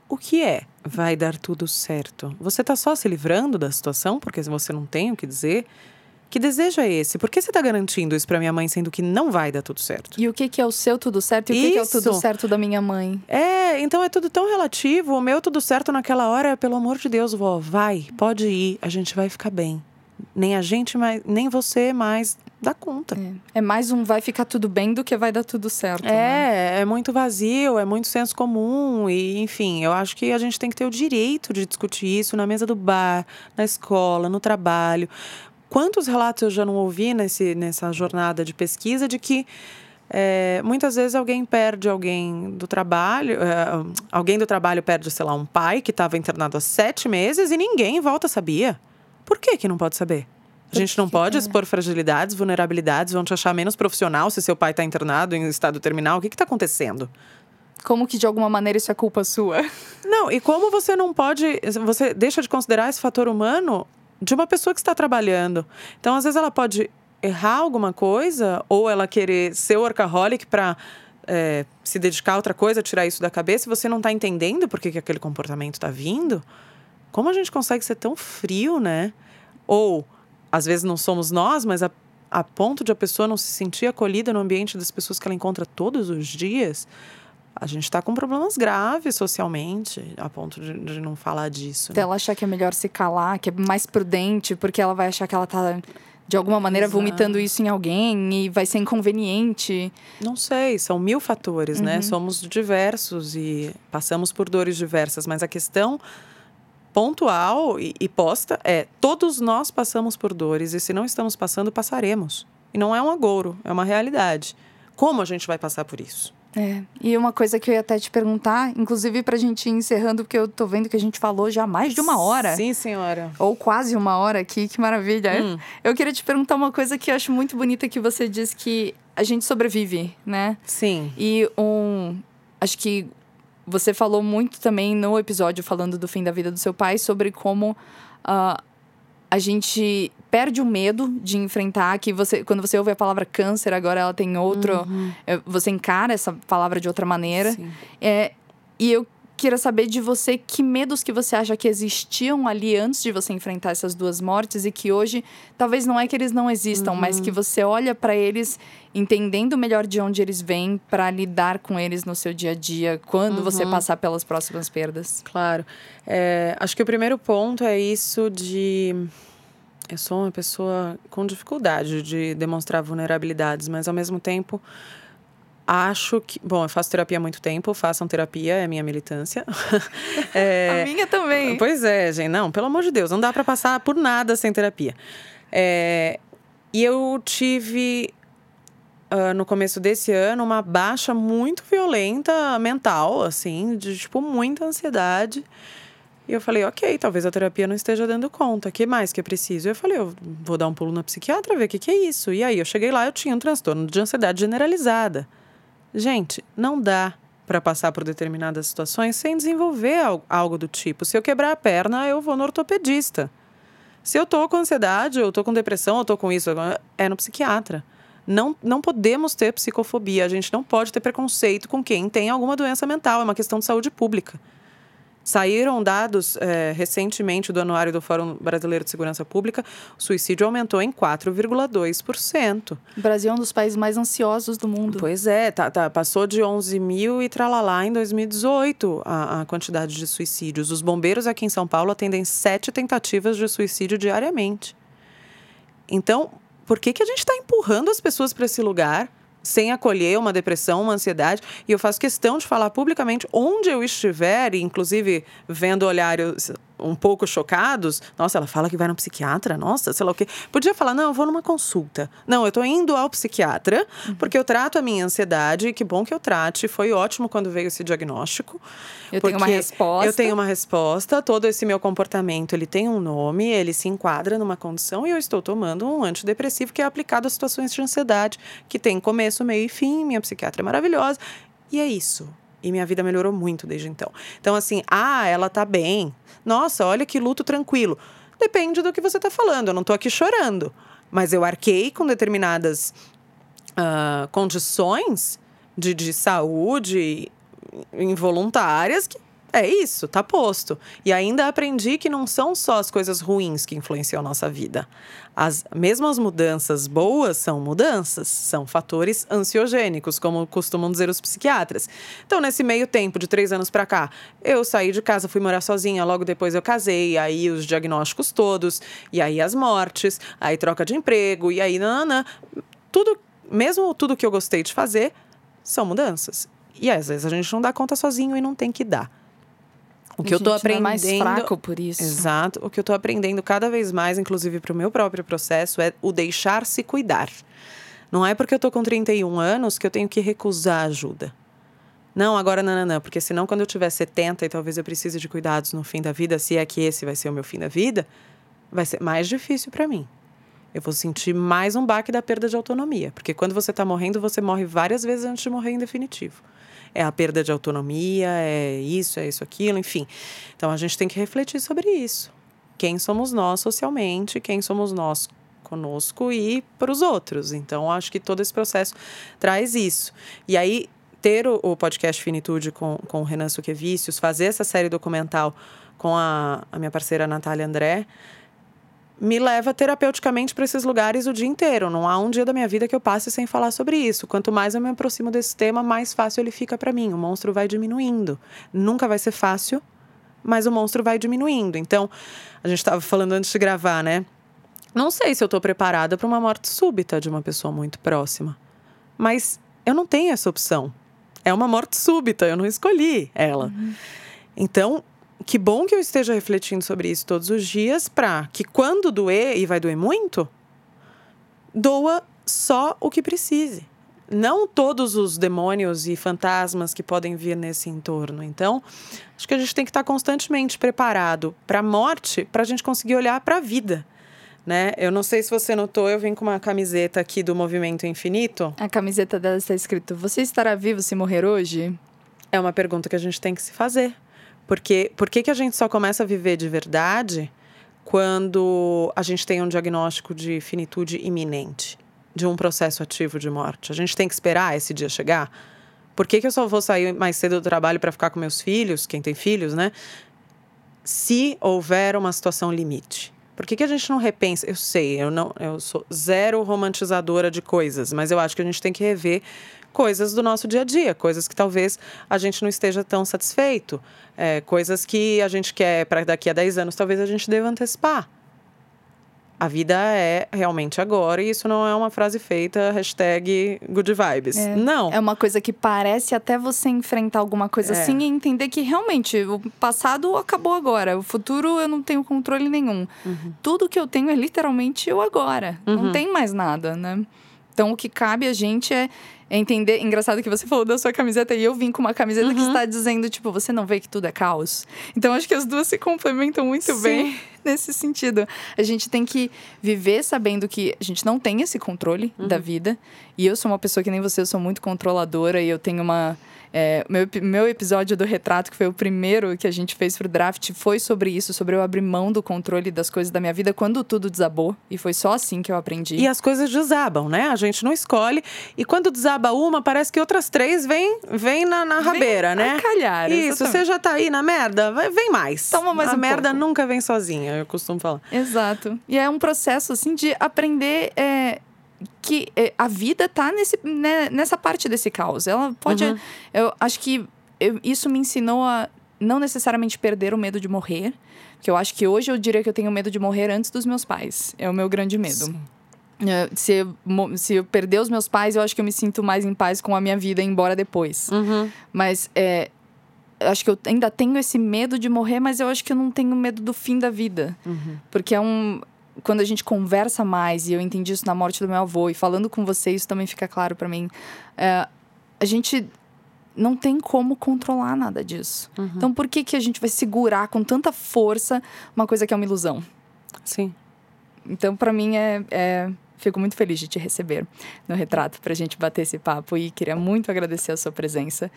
O que é vai dar tudo certo? Você está só se livrando da situação porque você não tem o que dizer? Que desejo é esse? Por que você está garantindo isso pra minha mãe, sendo que não vai dar tudo certo? E o que, que é o seu tudo certo e o que, que é o tudo certo da minha mãe? É, então é tudo tão relativo. O meu tudo certo naquela hora, é, pelo amor de Deus, vó, vai, pode ir, a gente vai ficar bem. Nem a gente mais, nem você mais dá conta. É, é mais um vai ficar tudo bem do que vai dar tudo certo. né? É, é muito vazio, é muito senso comum e, enfim, eu acho que a gente tem que ter o direito de discutir isso na mesa do bar, na escola, no trabalho. Quantos relatos eu já não ouvi nesse, nessa jornada de pesquisa de que É, muitas vezes alguém perde alguém do trabalho, é, alguém do trabalho perde, sei lá, um pai que estava internado há sete meses e ninguém em volta sabia. Por que que não pode saber? A gente não pode expor fragilidades, vulnerabilidades, vão te achar menos profissional se seu pai está internado em estado terminal. O que está acontecendo? Como que de alguma maneira isso é culpa sua? Não, e como você não pode. Você deixa de considerar esse fator humano de uma pessoa que está trabalhando. Então, às vezes, ela pode errar alguma coisa, ou ela querer ser workaholic para é, se dedicar a outra coisa, tirar isso da cabeça, e você não está entendendo por que, que aquele comportamento está vindo. Como a gente consegue ser tão frio, né? Ou, às vezes, não somos nós, mas a, a ponto de a pessoa não se sentir acolhida no ambiente das pessoas que ela encontra todos os dias a gente está com problemas graves socialmente, a ponto de, de não falar disso. Né? ela achar que é melhor se calar, que é mais prudente, porque ela vai achar que ela está de alguma maneira Exato. vomitando isso em alguém e vai ser inconveniente. Não sei, são mil fatores, né? uhum. né? Somos diversos e passamos por dores diversas, mas a questão pontual e, e posta é: todos nós passamos por dores e se não estamos passando, passaremos. E não é um agouro, é uma realidade. Como a gente vai passar por isso? É, e uma coisa que eu ia até te perguntar, inclusive pra gente ir encerrando, porque eu tô vendo que a gente falou já mais de uma hora. Sim, senhora. Ou quase uma hora aqui, que maravilha. Hum. Eu queria te perguntar uma coisa que eu acho muito bonita, que você diz que a gente sobrevive, né? Sim. E um... Acho que você falou muito também no episódio falando do fim da vida do seu pai, sobre como... Uh, a gente perde o medo de enfrentar que você quando você ouve a palavra câncer agora ela tem outro uhum. É, você encara essa palavra de outra maneira é, e eu queria saber de você que medos que você acha que existiam ali antes de você enfrentar essas duas mortes e que hoje talvez não é que eles não existam, uhum. mas que você olha para eles entendendo melhor de onde eles vêm para lidar com eles no seu dia a dia quando uhum. você passar pelas próximas perdas. Claro, é, acho que o primeiro ponto é isso de eu sou uma pessoa com dificuldade de demonstrar vulnerabilidades, mas ao mesmo tempo acho que. Bom, eu faço terapia há muito tempo, façam terapia, é minha militância. é, a minha também. Pois é, gente. Não, pelo amor de Deus, não dá para passar por nada sem terapia. É, e eu tive. Uh, no começo desse ano, uma baixa muito violenta mental, assim, de tipo muita ansiedade. E eu falei, ok, talvez a terapia não esteja dando conta. O que mais que é preciso? Eu falei, eu vou dar um pulo na psiquiatra, ver o que, que é isso. E aí eu cheguei lá, eu tinha um transtorno de ansiedade generalizada. Gente, não dá para passar por determinadas situações sem desenvolver algo do tipo. Se eu quebrar a perna, eu vou no ortopedista. Se eu tô com ansiedade, eu tô com depressão, eu tô com isso, é no psiquiatra. Não, não podemos ter psicofobia, a gente não pode ter preconceito com quem tem alguma doença mental, é uma questão de saúde pública. Saíram dados é, recentemente do Anuário do Fórum Brasileiro de Segurança Pública, o suicídio aumentou em 4,2%. O Brasil é um dos países mais ansiosos do mundo. Pois é, tá, tá passou de 11 mil e tralalá em 2018 a, a quantidade de suicídios. Os bombeiros aqui em São Paulo atendem sete tentativas de suicídio diariamente. Então, por que, que a gente está empurrando as pessoas para esse lugar? Sem acolher uma depressão, uma ansiedade. E eu faço questão de falar publicamente onde eu estiver, inclusive vendo olhares um pouco chocados. Nossa, ela fala que vai no psiquiatra, nossa, sei lá o quê. Podia falar, não, eu vou numa consulta. Não, eu tô indo ao psiquiatra, uhum. porque eu trato a minha ansiedade, que bom que eu trate. Foi ótimo quando veio esse diagnóstico. Eu tenho uma resposta. Eu tenho uma resposta, todo esse meu comportamento, ele tem um nome, ele se enquadra numa condição e eu estou tomando um antidepressivo que é aplicado a situações de ansiedade, que tem começo, meio e fim. Minha psiquiatra é maravilhosa. E é isso. E minha vida melhorou muito desde então. Então, assim, ah, ela tá bem. Nossa, olha que luto tranquilo. Depende do que você tá falando. Eu não tô aqui chorando. Mas eu arquei com determinadas uh, condições de, de saúde involuntárias que é isso, tá posto. E ainda aprendi que não são só as coisas ruins que influenciam a nossa vida. As mesmas mudanças boas são mudanças, são fatores ansiogênicos, como costumam dizer os psiquiatras. Então, nesse meio tempo, de três anos para cá, eu saí de casa, fui morar sozinha, logo depois eu casei, aí os diagnósticos todos, e aí as mortes, aí troca de emprego, e aí nanã. Tudo, mesmo tudo que eu gostei de fazer, são mudanças. E às vezes a gente não dá conta sozinho e não tem que dar. O que eu tô aprendendo. É mais fraco por isso. Exato. O que eu tô aprendendo cada vez mais, inclusive para o meu próprio processo, é o deixar-se cuidar. Não é porque eu tô com 31 anos que eu tenho que recusar ajuda. Não, agora não, não, não, porque senão quando eu tiver 70 e talvez eu precise de cuidados no fim da vida, se é que esse vai ser o meu fim da vida, vai ser mais difícil para mim. Eu vou sentir mais um baque da perda de autonomia, porque quando você está morrendo, você morre várias vezes antes de morrer em definitivo. É a perda de autonomia, é isso, é isso, aquilo, enfim. Então a gente tem que refletir sobre isso. Quem somos nós socialmente, quem somos nós conosco e para os outros. Então acho que todo esse processo traz isso. E aí ter o, o podcast Finitude com, com o Renan Suquevicius, fazer essa série documental com a, a minha parceira Natália André, me leva terapeuticamente para esses lugares o dia inteiro. Não há um dia da minha vida que eu passe sem falar sobre isso. Quanto mais eu me aproximo desse tema, mais fácil ele fica para mim. O monstro vai diminuindo. Nunca vai ser fácil, mas o monstro vai diminuindo. Então, a gente estava falando antes de gravar, né? Não sei se eu estou preparada para uma morte súbita de uma pessoa muito próxima. Mas eu não tenho essa opção é uma morte súbita, eu não escolhi ela. Uhum. Então, que bom que eu esteja refletindo sobre isso todos os dias para que quando doer, e vai doer muito, doa só o que precise. Não todos os demônios e fantasmas que podem vir nesse entorno. Então, acho que a gente tem que estar constantemente preparado para a morte, para a gente conseguir olhar para a vida né? Eu não sei se você notou, eu vim com uma camiseta aqui do Movimento Infinito. A camiseta dela está escrito: Você estará vivo se morrer hoje? É uma pergunta que a gente tem que se fazer. Porque por que, a gente só começa a viver de verdade quando a gente tem um diagnóstico de finitude iminente, de um processo ativo de morte? A gente tem que esperar esse dia chegar? Por que, que eu só vou sair mais cedo do trabalho para ficar com meus filhos, quem tem filhos, né? Se houver uma situação limite. Por que, que a gente não repensa? Eu sei, eu não, eu sou zero romantizadora de coisas, mas eu acho que a gente tem que rever coisas do nosso dia a dia, coisas que talvez a gente não esteja tão satisfeito, é, coisas que a gente quer para daqui a 10 anos, talvez a gente deva antecipar a vida é realmente agora e isso não é uma frase feita hashtag good vibes. É, não. É uma coisa que parece até você enfrentar alguma coisa é. assim e entender que realmente o passado acabou agora. O futuro eu não tenho controle nenhum. Uhum. Tudo que eu tenho é literalmente o agora. Uhum. Não tem mais nada, né? Então o que cabe a gente é é entender. Engraçado que você falou da sua camiseta e eu vim com uma camiseta uhum. que está dizendo, tipo, você não vê que tudo é caos. Então acho que as duas se complementam muito Sim. bem nesse sentido. A gente tem que viver sabendo que a gente não tem esse controle uhum. da vida. E eu sou uma pessoa que nem você, eu sou muito controladora e eu tenho uma é, meu, meu episódio do retrato, que foi o primeiro que a gente fez pro draft, foi sobre isso, sobre eu abrir mão do controle das coisas da minha vida quando tudo desabou. E foi só assim que eu aprendi. E as coisas desabam, né? A gente não escolhe. E quando desaba uma, parece que outras três vêm vem na, na rabeira, vem né? Calhar. Isso, exatamente. você já tá aí na merda, vem mais. Toma mais a um merda pouco. nunca vem sozinha, eu costumo falar. Exato. E é um processo, assim, de aprender. É, que é, a vida tá nesse, né, nessa parte desse caos. Ela pode. Uhum. Eu acho que eu, isso me ensinou a não necessariamente perder o medo de morrer. Que eu acho que hoje eu diria que eu tenho medo de morrer antes dos meus pais. É o meu grande medo. É, se, eu, se eu perder os meus pais, eu acho que eu me sinto mais em paz com a minha vida, embora depois. Uhum. Mas é, acho que eu ainda tenho esse medo de morrer, mas eu acho que eu não tenho medo do fim da vida. Uhum. Porque é um quando a gente conversa mais, e eu entendi isso na morte do meu avô, e falando com você, isso também fica claro para mim. É, a gente não tem como controlar nada disso. Uhum. Então, por que, que a gente vai segurar com tanta força uma coisa que é uma ilusão? Sim. Então, para mim, é, é, fico muito feliz de te receber no retrato para a gente bater esse papo e queria muito agradecer a sua presença,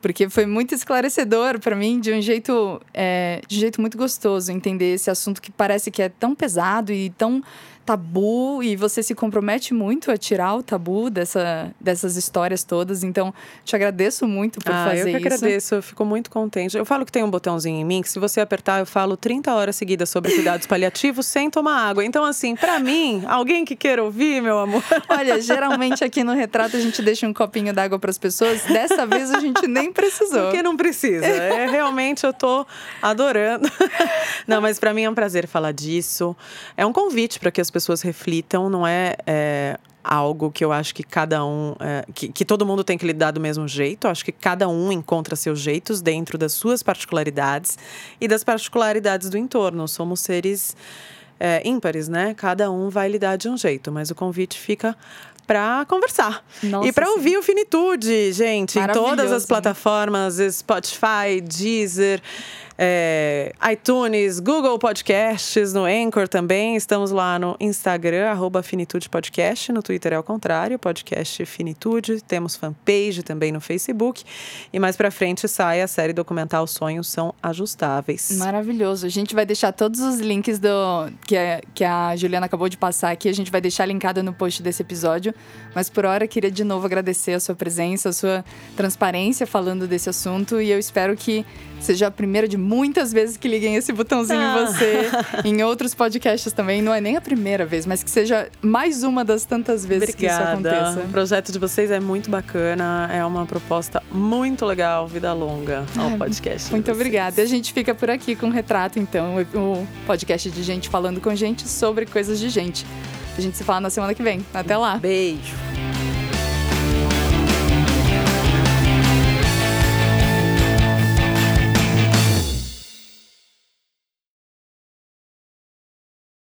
porque foi muito esclarecedor para mim de um jeito é, de um jeito muito gostoso entender esse assunto que parece que é tão pesado e tão tabu e você se compromete muito a tirar o tabu dessa, dessas histórias todas. Então, te agradeço muito por ah, fazer isso. Eu que isso. agradeço, eu fico muito contente. Eu falo que tem um botãozinho em mim que se você apertar, eu falo 30 horas seguidas sobre cuidados paliativos sem tomar água. Então, assim, para mim, alguém que queira ouvir, meu amor. Olha, geralmente aqui no retrato a gente deixa um copinho d'água para as pessoas. Dessa vez a gente nem precisou. Porque não precisa. É, realmente eu tô adorando. Não, mas para mim é um prazer falar disso. É um convite para que as pessoas pessoas reflitam, não é, é algo que eu acho que cada um. É, que, que todo mundo tem que lidar do mesmo jeito. Eu acho que cada um encontra seus jeitos dentro das suas particularidades e das particularidades do entorno. Somos seres é, ímpares, né? Cada um vai lidar de um jeito, mas o convite fica para conversar. Nossa, e para ouvir o Finitude, gente, em todas as plataformas, Spotify, Deezer, é, iTunes, Google Podcasts, no Anchor também. Estamos lá no Instagram, arroba Finitude Podcast. No Twitter é ao contrário, podcast Finitude. Temos fanpage também no Facebook. E mais pra frente sai a série documental Sonhos São Ajustáveis. Maravilhoso. A gente vai deixar todos os links do que a, que a Juliana acabou de passar aqui. A gente vai deixar linkada no post desse episódio. Mas por hora, queria de novo agradecer a sua presença, a sua transparência falando desse assunto. E eu espero que seja a primeira de muitas vezes que liguem esse botãozinho ah. em você, em outros podcasts também. Não é nem a primeira vez, mas que seja mais uma das tantas vezes Obrigada. que isso aconteça. O projeto de vocês é muito bacana, é uma proposta muito legal, vida longa ao podcast. Muito obrigada. E a gente fica por aqui com o Retrato, então, o podcast de gente falando com gente sobre coisas de gente. A gente se fala na semana que vem. Até lá. Beijo.